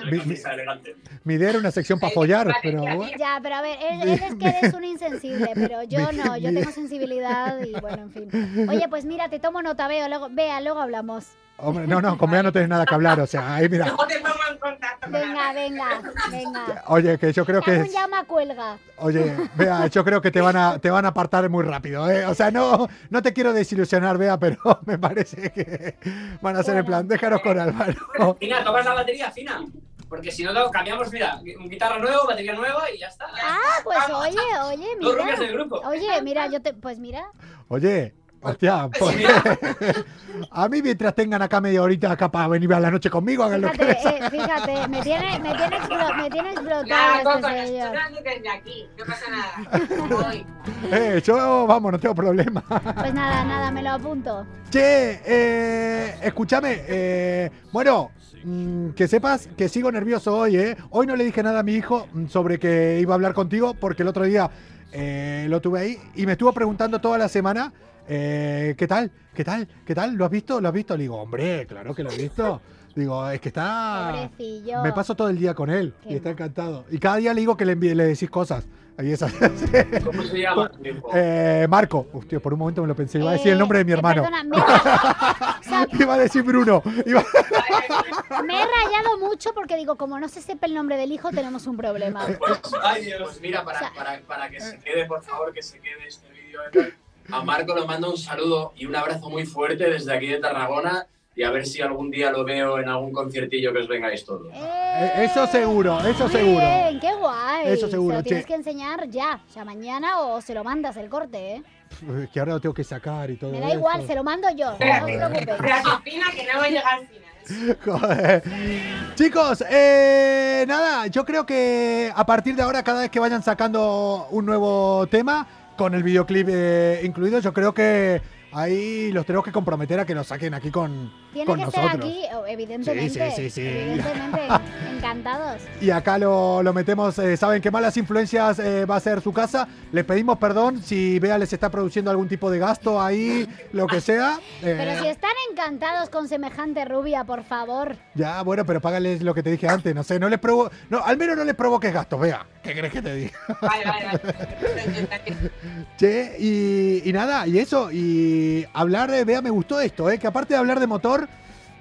C: Mi, idea era una sección para follar, pero bueno.
D: Ya, pero a ver, él, él es que eres un insensible, pero yo no, yo tengo sensibilidad y bueno, en fin. Oye, pues mira, te tomo nota, veo, luego, vea, luego hablamos.
C: Hombre, no, no, con Bea no tenés nada que hablar. O sea, ahí mira.
I: luego te pongo en contacto con
D: Venga, venga, venga.
C: Oye, que yo creo que. Es-
D: llama cuelga.
C: Oye, Bea, yo creo que te van a, te van a apartar muy rápido, ¿eh? O sea, no, no te quiero desilusionar, Bea, pero me parece que van a ser en plan, déjanos con Álvaro.
K: Fina, tocas la batería, Fina. Porque si no, lo cambiamos, mira, guitarra nueva, batería nueva y ya está.
D: Ah, pues oye, oye, mira.
K: del grupo.
D: Oye, mira, yo te, pues mira,
C: Oye, hostia, pues, a mí mientras tengan acá media horita acá para venir a la noche conmigo, hagan lo que les
D: eh, fíjate, me tiene, me tiene, explo- me tiene explotado este señor.
I: desde aquí, no pasa nada. Voy.
C: Eh, yo, vamos, no tengo problema.
D: Pues nada, nada, me lo apunto.
C: Che, eh, escúchame, eh, bueno, mm, que sepas que sigo nervioso hoy, ¿eh? Hoy no le dije nada a mi hijo mm, sobre que iba a hablar contigo porque el otro día eh, lo tuve ahí y me estuvo preguntando toda la semana, eh, ¿qué tal? ¿Qué tal? ¿Qué tal? ¿Lo has visto? ¿Lo has visto? Le digo, hombre, claro que lo he visto. Digo, es que está...
D: Pobrecillo.
C: Me paso todo el día con él
D: Qué
C: y está encantado. Y cada día le digo que le, envíe, le decís cosas. Ahí es así.
J: ¿Cómo se llama?
C: Eh, Marco. Hostia, por un momento me lo pensé. Iba a decir el
D: Eh,
C: nombre de mi
D: eh,
C: hermano.
D: Perdona, me, o sea,
C: Iba a decir Bruno. Iba-
D: me he rayado mucho porque digo, como no se sepa el nombre del hijo, tenemos un problema.
J: Pues, ay, Dios, mira, para,
D: O sea-
J: para, para que se quede, por favor, que se quede este vídeo. eh, A Marco le mando un saludo y un abrazo muy fuerte desde aquí de Tarragona y a ver si algún día lo veo en algún conciertillo que os vengáis todos.
C: Eh, Eso seguro, eso seguro.
D: bien, qué guay.
C: Eso seguro,
D: Se lo tienes
C: che.
D: que enseñar ya, o sea, mañana o se lo mandas el corte, ¿eh?
C: Pf, Que ahora lo tengo que sacar y todo
D: Me da
C: eso.
D: igual, se lo mando yo, no os preocupéis.
I: Pero que no va a llegar al final.
C: Joder. Chicos, eh, nada, yo creo que a partir de ahora, cada vez que vayan sacando un nuevo tema, con el videoclip eh, incluido, yo creo que ahí los tenemos que comprometer a que lo saquen aquí con,
D: Tiene
C: con
D: que
C: nosotros.
D: ser aquí, evidentemente.
C: Sí, sí, sí, sí.
D: Evidentemente, encantados.
C: Y acá lo, lo metemos, eh, saben que malas influencias eh, va a ser su casa. Les pedimos perdón si Bea les está produciendo algún tipo de gasto ahí, lo que sea. Eh,
D: Pero si están encantados con semejante rubia, por favor.
C: Ya, bueno, pero págales lo que te dije antes, no sé, no les provo no, al menos no les provoques gastos, Bea. ¿Qué crees que te diga?
I: Vale, vale, vale.
C: Che, y, y nada, y eso, y hablar de, Bea, me gustó esto, ¿eh? que aparte de hablar de motor,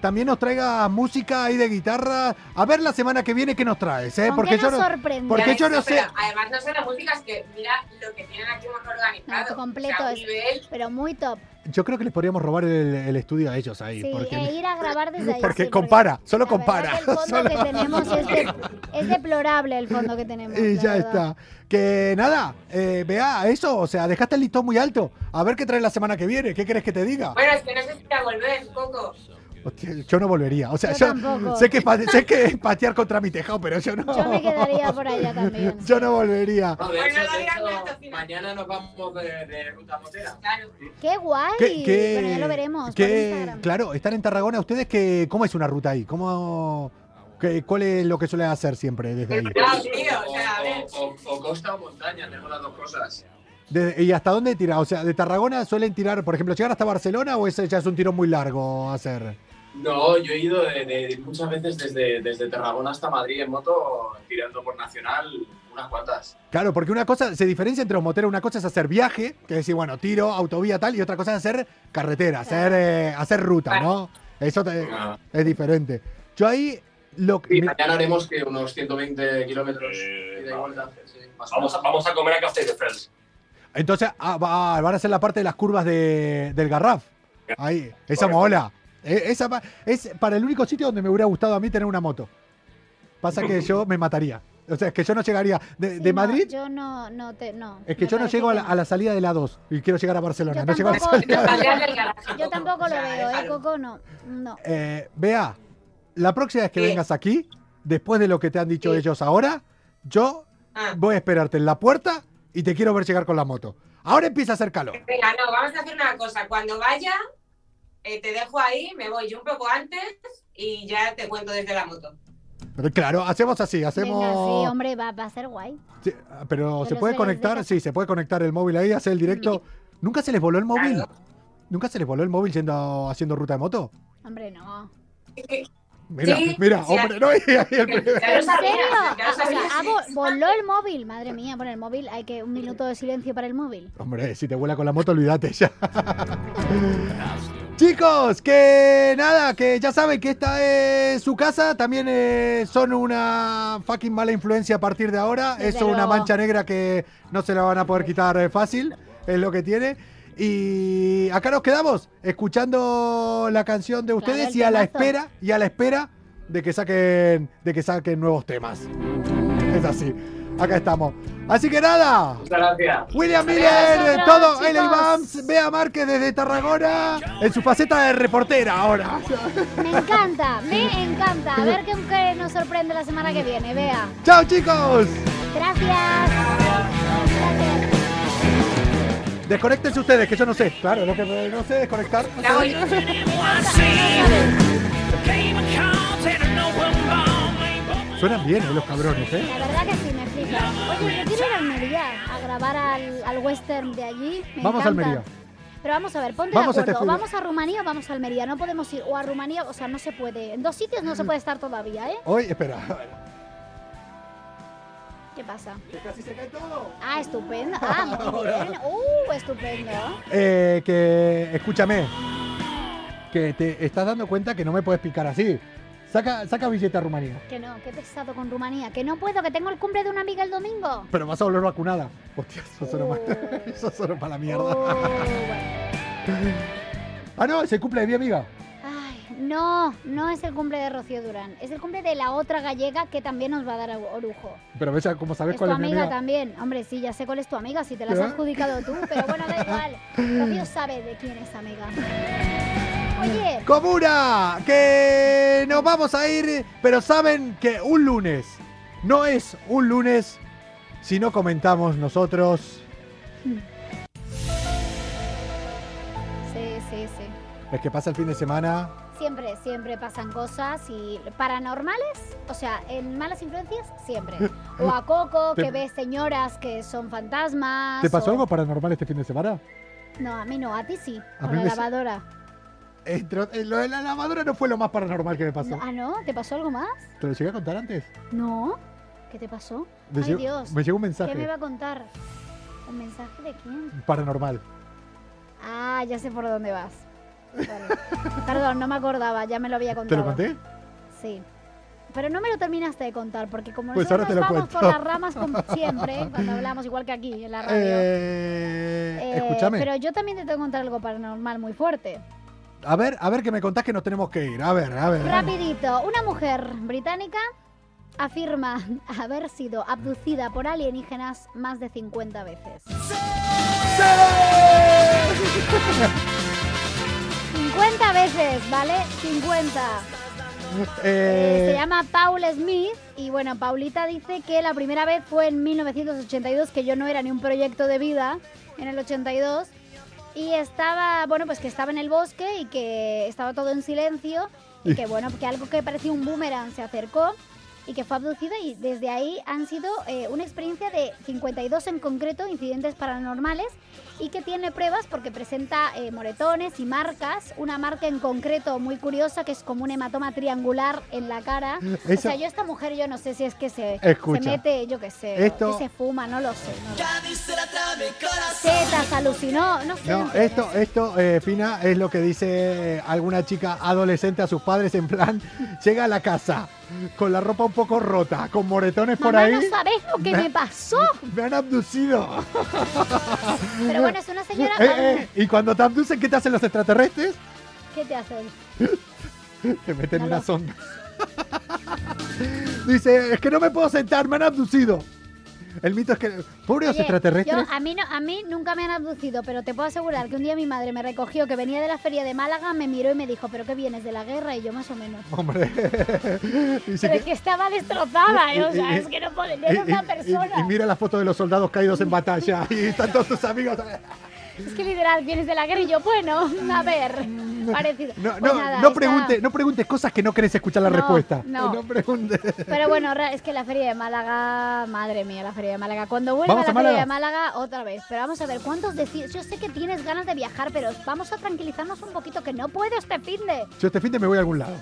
C: también nos traiga música ahí de guitarra. A ver la semana que viene qué nos traes, ¿eh?
D: ¿Con
C: Porque yo no,
D: sorprende?
C: porque yo no sé.
I: Pero además, no solo música, es que mira lo que tienen aquí más organizado.
D: No, completo,
I: O sea, un
D: es-
I: nivel.
D: pero muy top.
C: Yo creo que les podríamos robar el, el estudio a ellos ahí.
D: Sí,
C: porque
D: e ir a grabar desde ahí.
C: porque
D: sí,
C: compara, solo
D: la verdad
C: compara.
D: el fondo
C: Solo-
D: que tenemos es, de- es deplorable el fondo que tenemos.
C: Y
D: la
C: ya
D: verdad.
C: está. Que nada, eh, vea eso, o sea, dejaste el listón muy alto. A ver qué trae la semana que viene, ¿qué querés que te diga?
I: Bueno, es que no sé si te volver, Coco.
C: Hostia, yo no volvería. O sea,
D: Yo
C: sé que sé que es patear contra mi tejado, pero yo no.
D: Yo me quedaría por allá también.
C: Yo no volvería.
J: No, de hecho, de hecho, mañana nos vamos de, de ruta motera.
I: Claro.
D: ¡Qué guay!
C: ¿Qué- qué-
D: bueno, ya lo veremos
C: qué- claro, están en Tarragona. ¿Ustedes qué, cómo es una ruta ahí? ¿Cómo, qué- ¿Cuál es lo que suelen hacer siempre desde ahí?
I: Ah, tío, o sea, a ver.
J: O, o- o costa o montaña, tenemos las dos cosas.
C: ¿Y hasta dónde tiran? O sea, ¿de Tarragona suelen tirar, por ejemplo, llegar hasta Barcelona o ese ya es un tiro muy largo hacer?
J: No, yo he ido de, de- muchas veces desde, desde Tarragona hasta Madrid en moto, tirando por Nacional, unas cuantas.
C: Claro, porque una cosa se diferencia entre los moteros. Una cosa es hacer viaje, que es decir, bueno, tiro, autovía, tal, y otra cosa es hacer carretera, hacer, eh, hacer ruta, ¿no? Eso te-
J: Ah.
C: es diferente. Yo ahí lo que.
J: Y mañana haremos que unos 120 kilómetros vuelta. sí, o
L: Vamos a, vamos a comer a Café de Friends.
C: Entonces ah, va- van a hacer la parte de las curvas de- del Garraf. Ahí, esa
L: Correcto.
C: mola. Eh, Esa pa- es para el único sitio donde me hubiera gustado a mí tener una moto. Pasa que yo me mataría. O sea, es que yo no llegaría de,
D: Sí,
C: de
D: no,
C: Madrid.
D: yo no, no, te, no.
C: Es que yo no llego a la, a la salida de la 2 y quiero llegar a Barcelona.
D: Yo
C: no llego a la
D: tampoco,
C: salida de la
D: yo, tampoco- tampoco lo veo, ¿eh, Coco? No, no.
C: Eh, Bea, la próxima vez que
I: Sí.
C: vengas aquí, después de lo que te han dicho
I: Sí.
C: ellos ahora, yo
I: Ah.
C: voy a esperarte en la puerta y te quiero ver llegar con la moto. Ahora empieza a hacer calor.
I: Venga, no, vamos a hacer una cosa. Cuando vaya, eh, te dejo ahí, me voy yo un poco antes y ya te cuento desde la moto.
C: Pero claro, hacemos así, hacemos.
D: Venga, sí, hombre, va, va a ser guay.
C: Sí, pero se puede conectar, sí, se puede conectar el móvil ahí, hacer el directo. ¿Nunca se les voló el móvil?
I: Claro.
C: ¿Nunca se les voló el móvil yendo haciendo ruta de moto?
D: Hombre, no.
C: Mira,
I: Sí,
C: mira,
I: sí,
C: hombre, no,
D: ¿En serio? ah, voló el móvil. Madre mía, por el móvil hay que un minuto de silencio para el móvil.
C: Hombre, si te vuela con la moto, olvídate ya. Chicos, que nada, que ya saben que esta es su casa, también eh, son una fucking mala influencia a partir de ahora,
D: Desde
C: eso una mancha negra que no se la van a poder quitar eh, fácil, es lo que tiene. Y acá nos quedamos escuchando la canción de ustedes y a la espera y a la espera de que saquen de que saquen nuevos temas. Es así. Acá estamos. Así que nada,
K: Muchas gracias.
C: William
D: Gracias,
C: Miller,
D: vosotros,
C: todo. LA Bams, Bea Márquez desde Tarragona, en su faceta de reportera ahora.
D: Me encanta, me encanta. A ver qué, qué nos sorprende la semana que viene, vea.
C: ¡Chao chicos!
D: Gracias.
C: Desconéctense ustedes, que yo no sé. Claro, lo que no sé desconectar. no sé. Suenan bien, eh, los cabrones, ¿eh?
D: La verdad que sí, me flipa. Oye, yo quiero ir a Almería a grabar al, al western de allí. Me
C: Vamos a
D: encanta.
C: Almería.
D: Pero vamos a ver, ponte
C: Vamos a
D: de
C: este
D: acuerdo. o
C: julio.
D: vamos a Rumanía o vamos a Almería. No podemos ir o a Rumanía, o sea, no se puede. En dos sitios no se puede estar todavía, ¿eh?
C: Hoy, espera.
D: ¿Qué pasa?
C: Casi se cae todo.
D: Ah, estupendo. Ah, muy bien. Uh, estupendo.
C: Eh, que, escúchame, que te estás dando cuenta que no me puedes picar así. Saca, saca billete a Rumanía.
D: Que no, qué pesado con Rumanía. Que no puedo, que tengo el cumple de una amiga el domingo.
C: Pero vas a volver vacunada. Hostia, eso solo,
D: Oh.
C: eso solo para la mierda.
D: Bueno.
C: Ah, no, es el cumple de mi amiga.
D: No, no es el cumple de Rocío Durán. Es el cumple de la otra gallega que también nos va a dar orujo.
C: Pero ves cómo sabes
D: Es tu
C: cuál es mi
D: amiga
C: amiga.
D: también. Hombre, sí, ya sé cuál es tu amiga, si te la has adjudicado tú. Pero bueno, da igual. Rocío sabe de quién es amiga. Oye,
C: Comuna, que nos vamos a ir, pero saben que un lunes no es un lunes si no comentamos nosotros.
D: sí, sí, sí.
C: Es que pasa el fin de semana.
D: Siempre, siempre pasan cosas y paranormales, o sea, en malas influencias, siempre. O a Coco, que ve señoras que son fantasmas.
C: ¿Te pasó
D: o-
C: algo paranormal este fin de semana?
D: No, a mí no, a ti sí,
C: A
D: con la lavadora.
C: Eh, lo de la lavadora no fue lo más paranormal que me pasó.
D: No, ah, ¿no? ¿Te pasó algo más?
C: ¿Te lo llegué a contar antes?
D: No. ¿Qué te pasó?
C: Me
D: Ay,
C: llegó-
D: Dios.
C: me llegó un
D: ¿Qué
C: mensaje.
D: me va a contar? ¿Un mensaje de quién?
C: Paranormal.
D: Ah, ya sé por dónde vas. Perdón, no me acordaba, ya me lo había
C: ¿Te
D: contado.
C: lo conté?
D: Sí. Pero no me lo terminaste de contar, porque como
C: Pues ahora
D: nosotros
C: te lo
D: vamos por las ramas como siempre, cuando hablamos igual que aquí en la radio.
C: Eh,
D: Eh,
C: escúchame.
D: Pero yo también te tengo que contar algo paranormal muy fuerte.
C: A ver, a ver que me contás que nos tenemos que ir. A ver, a ver.
D: Rapidito, una mujer británica afirma haber sido abducida por alienígenas más de 50 veces. 50 veces, ¿vale? 50. Eh,
C: Eh,
D: se llama Paul Smith y bueno, Paulita dice que la primera vez fue en 1982, que yo no era ni un proyecto de vida en el 82 y estaba, bueno, pues que estaba en el bosque y que estaba todo en silencio y que bueno, que algo que parecía un boomerang se acercó y que fue abducida y desde ahí han sido eh, una experiencia de 52 en concreto incidentes paranormales y que tiene pruebas porque presenta eh, moretones y marcas, una marca en concreto muy curiosa que es como un hematoma triangular en la cara. O
C: Esa-
D: sea, yo esta mujer yo no sé si es que se, se mete, yo qué sé,
C: Esto-
D: que se fuma, no lo sé. No lo alucinó, no sé.
C: No, esto, esto, eh, Fina, es lo que dice alguna chica adolescente a sus padres en plan, llega a la casa con la ropa un poco rota, con moretones por
D: Mamá,
C: ahí.
D: no sabes lo que
C: Me-
D: me pasó.
C: Me han abducido.
D: Pero bueno, es una señora...
C: Eh, eh, y cuando te abducen, ¿qué te hacen los extraterrestres?
D: ¿Qué te hacen?
C: Te meten
D: No
C: una
D: lo-
C: sonda. Dice, es que no me puedo sentar, me han abducido. El mito es que. Pobre los
D: Oye,
C: extraterrestres.
D: yo- a, mí no, a mí nunca me han abducido, pero te puedo asegurar que un día mi madre me recogió que venía de la feria de Málaga, me miró y me dijo, ¿pero qué vienes de la guerra? Y yo más o menos.
C: Hombre.
D: Pero
C: que-
D: es que estaba destrozada, ¿eh? o sea, es que no podía, era una
C: y-
D: persona.
C: y- y mira la foto de los soldados caídos en batalla. Y están todos tus amigos.
D: Es que literal, vienes de la guerra y yo, bueno, a ver, parecido.
C: No,
D: Pues
C: no,
D: nada,
C: no, pregunte, no preguntes cosas que no querés escuchar la
D: No,
C: respuesta.
D: no.
C: preguntes.
D: Pero bueno, es que la feria de Málaga, madre mía, la feria de Málaga. Cuando vuelva
C: ¿Vamos
D: la
C: a
D: feria
C: Málaga?
D: de Málaga, otra vez. Pero vamos a ver, ¿cuántos decides? Yo sé que tienes ganas de viajar, pero vamos a tranquilizarnos un poquito, que no puedo este fin de...
C: Yo este fin de me voy a algún lado.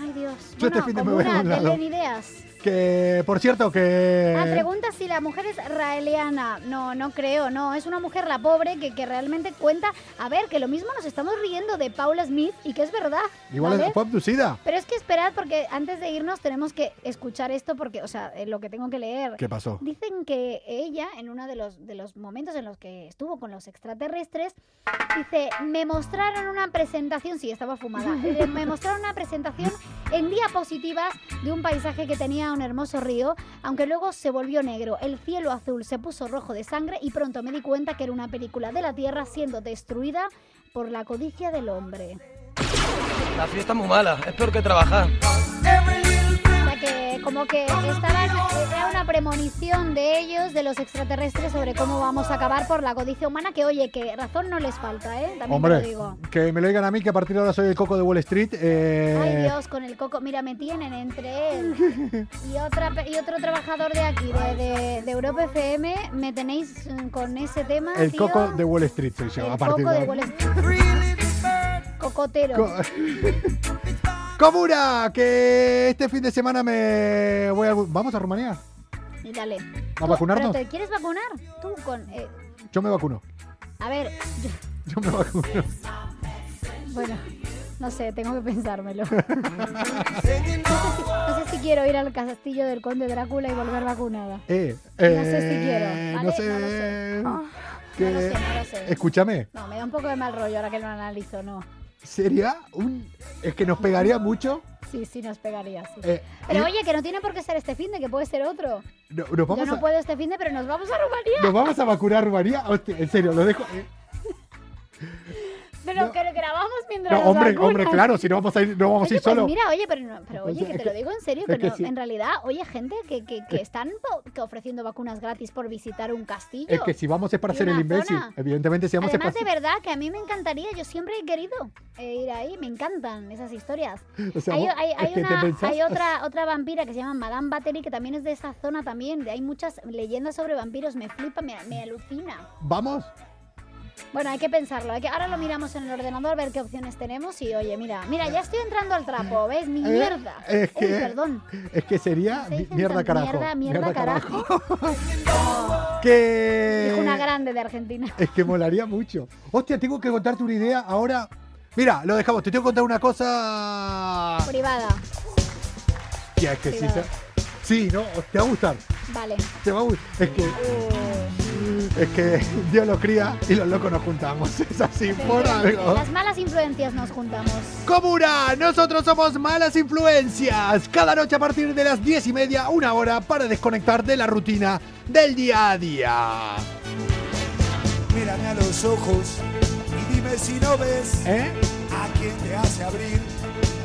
D: Ay, Dios.
C: Yo este fin de me voy a algún lado.
D: ideas.
C: Que, por cierto, que.
D: Ah, pregunta si la mujer es raeliana. No, no creo, no. Es una mujer, la pobre, que, que realmente cuenta. A ver, que lo mismo nos estamos riendo de Paula Smith y que es verdad.
C: Igual
D: ¿vale?
C: fue abducida.
D: Pero es que esperad, porque antes de irnos tenemos que escuchar esto, porque, o sea, eh, lo que tengo que leer.
C: ¿Qué pasó?
D: Dicen que ella, en uno de los, de los momentos en los que estuvo con los extraterrestres, dice, me mostraron una presentación, sí, estaba fumada, eh, me mostraron una presentación en diapositivas de un paisaje que tenía un hermoso río, aunque luego se volvió negro, el cielo azul se puso rojo de sangre y pronto me di cuenta que era una película de la Tierra siendo destruida por la codicia del hombre.
M: La fiesta es muy mala, es peor que trabajar.
D: Como que estaban, era una premonición de ellos, de los extraterrestres, sobre cómo vamos a acabar por la codicia humana, que oye, que razón no les falta, ¿eh? También te lo
C: Hombre,
D: digo.
C: que me lo digan a mí que a partir de ahora soy el coco de Wall Street. eh,
D: Ay Dios, con el coco, mira, me tienen entre él y otra y otro trabajador de aquí, de, de, de Europa FM, me tenéis con ese tema,
C: el
D: tío.
C: coco de Wall Street soy yo,
D: El
C: a partir
D: coco
C: de.
D: Wall Street. Cocotero.
C: Co- Comura, que este fin de semana me voy a... Vamos a Rumanía.
D: Dale.
C: ¿A vacunarnos?
D: ¿Pero te quieres vacunar? Tú con... eh,
C: Yo me vacuno.
D: a ver, yo-
C: Yo me vacuno.
D: Bueno, no sé, tengo que pensármelo. no, sé si, no sé si quiero ir al castillo del conde Drácula y volver vacunada.
C: Eh,
D: No sé si
C: eh,
D: quiero,
C: No
D: ¿vale?
C: sé.
D: No lo sé.
C: Que-
D: no lo sé, no lo sé.
C: Escúchame,
D: No, me da un poco de mal rollo ahora que lo analizo, no.
C: Sería un... Es que nos pegaría mucho.
D: Sí, sí, nos pegaría, sí.
C: eh,
D: Pero
C: ir-
D: oye, que no tiene por qué ser este fin de, que puede ser otro.
C: no- nos,
D: Yo
C: vamos
D: no
C: a,
D: puedo este fin de, pero nos vamos a Rumanía.
C: nos vamos a vacunar a Rumanía. Hostia, en serio, lo dejo... eh,
D: Pero que grabamos mientras
C: No,
D: nos
C: hombre,
D: vacunan.
C: hombre, claro, si no vamos a ir, no vamos a
D: Oye,
C: ir
D: pues
C: solo.
D: mira, oye, pero, no- pero
C: Pues
D: oye,
C: es
D: que te lo digo en serio,
C: es
D: que, no- en realidad, oye, gente que, que, que están que ofreciendo vacunas gratis por visitar un castillo.
C: Es que si vamos es para ser el imbécil.
D: zona.
C: Evidentemente, si vamos es
D: Además,
C: para
D: de verdad, que a mí me encantaría, yo siempre he querido eh, ir ahí, me encantan esas historias.
C: O sea,
D: hay hay-
C: es
D: hay una- hay otra, otra vampira que se llama Madame Battery, que también es de esa zona también. Hay muchas leyendas sobre vampiros, me flipa, me, me alucina.
C: Vamos.
D: Bueno, hay que pensarlo. Hay que, ahora lo miramos en el ordenador, a ver qué opciones tenemos. Y oye, mira, mira, ya estoy entrando al trapo, ¿ves? Mi
C: Eh,
D: mierda.
C: es
D: Uy,
C: que-
D: perdón.
C: Es que sería mi- mierda carajo.
D: Mierda, mierda, carajo.
C: que
D: Dijo una grande de Argentina.
C: es que molaría mucho. Hostia, tengo que contarte una idea ahora. Mira, lo dejamos. Te tengo que contar una cosa.
D: Privada.
C: Tía, es que sí, sí, no, te va a gustar.
D: Vale.
C: Te va a gustar. Es que
D: Uh,
C: es que Dios lo cría y los locos nos juntamos. Es así por algo.
D: Las malas influencias nos juntamos.
C: Comuna, nosotros somos Malas Influencias. Cada noche a partir de las diez y media, una hora para desconectar de la rutina del día a día.
G: Mírame a los ojos y dime si no ves
C: ¿Eh?
G: a quién te hace abrir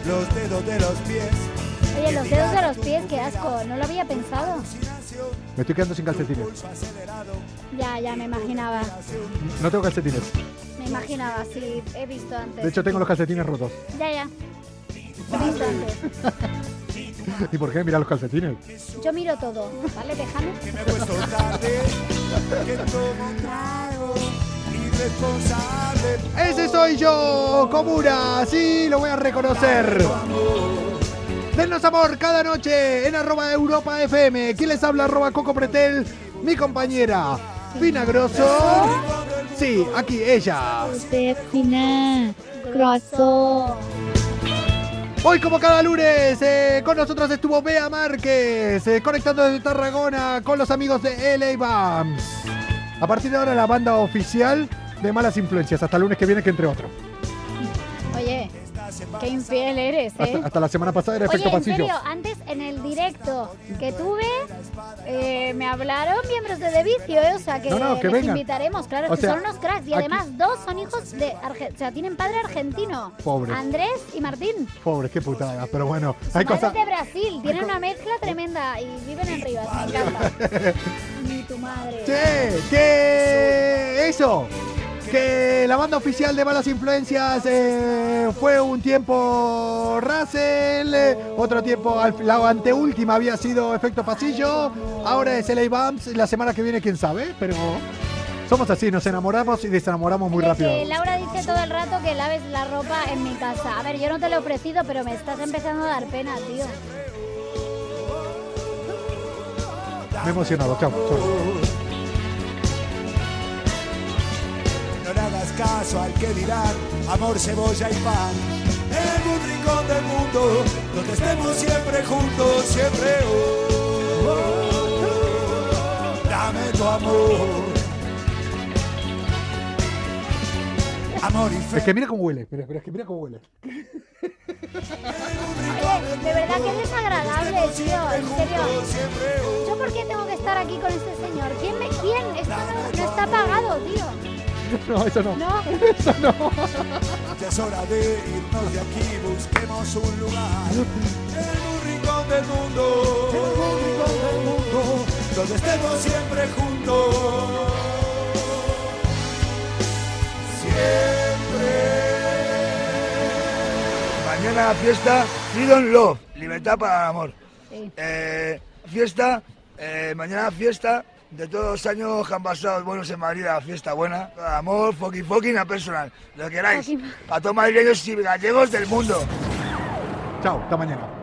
G: los dedos de los pies.
D: Oye, los dedos de los pies, qué asco. No lo había pensado.
C: Me estoy quedando sin calcetines.
D: Ya, ya, me imaginaba.
C: No tengo calcetines.
D: Me imaginaba, sí, he visto antes.
C: De hecho, tengo los calcetines rotos.
D: Ya, ya. He visto antes.
C: ¿Y por qué? Mira los calcetines.
D: Yo miro todo, ¿vale? Déjame.
C: Ese soy yo, Comuna. Sí, lo voy a reconocer. Denos amor cada noche en arroba Europa FM. ¿Quién les habla? Arroba Coco Pretel, mi compañera. Fina Grosso. Sí, aquí ella.
E: Usted, Grosso.
C: Hoy como cada lunes, eh, con nosotros estuvo Bea Márquez, eh, conectando desde Tarragona con los amigos de LA Bams. A partir de ahora la banda oficial de Malas Influencias, hasta lunes que viene que entre otro.
D: Oye, qué infiel eres, ¿eh?
C: Hasta, hasta la semana pasada era
D: Oye,
C: efecto
D: en
C: pasillo.
D: serio, antes en el directo que tuve, eh, me hablaron miembros de The Vicio, ¿eh? o sea que,
C: No, no, que
D: les
C: vengan.
D: invitaremos, claro, es
C: O
D: que
C: sea,
D: son unos cracks. Y
C: aquí-
D: además, dos son hijos de. Arge- o sea, tienen padre argentino.
C: Pobres.
D: Andrés y Martín.
C: Pobre, qué putada. Pero bueno, hay
D: Madres
C: cosas.
D: de Brasil, tienen una mezcla tremenda y viven en Rivas, me encanta. Ni tu madre.
C: Che, que eso. Que la banda oficial de Malas Influencias eh, fue un tiempo Russell, eh, otro tiempo, la anteúltima había sido Efecto Pasillo, ahora es LA Bumps, la semana que viene quién sabe, pero somos así, nos enamoramos y desenamoramos muy rápido.
D: Laura dice todo el rato que laves la ropa en mi casa. A ver, yo no te lo he ofrecido, pero me estás empezando a dar pena, tío.
C: Me he emocionado, chao. chao.
G: No le hagas caso al que dirán amor, cebolla y pan. En algún rincón del mundo, donde estemos siempre juntos, siempre. oh, oh, dame tu amor. Amor y fe.
C: Es que mira cómo huele, mira, es que mira cómo huele.
D: Oye, de verdad que es desagradable, tío, en serio. ¿Yo por qué tengo que estar aquí con este señor? ¿Quién me, quién? Esto no, no está pagado, tío.
C: No, eso no.
D: No.
C: Eso no.
G: Ya es hora de irnos de aquí, busquemos un lugar. En un rincón del mundo, en un rincón del mundo, donde estemos siempre juntos.
N: Mañana fiesta Freedom Love, libertad para el amor.
D: Sí.
N: Eh, fiesta, eh, mañana fiesta de todos los años que han pasado buenos en Madrid, la fiesta buena. Amor, fucking fucking a personal, lo que queráis. A todos madrileños y gallegos del mundo.
C: Chao, hasta mañana.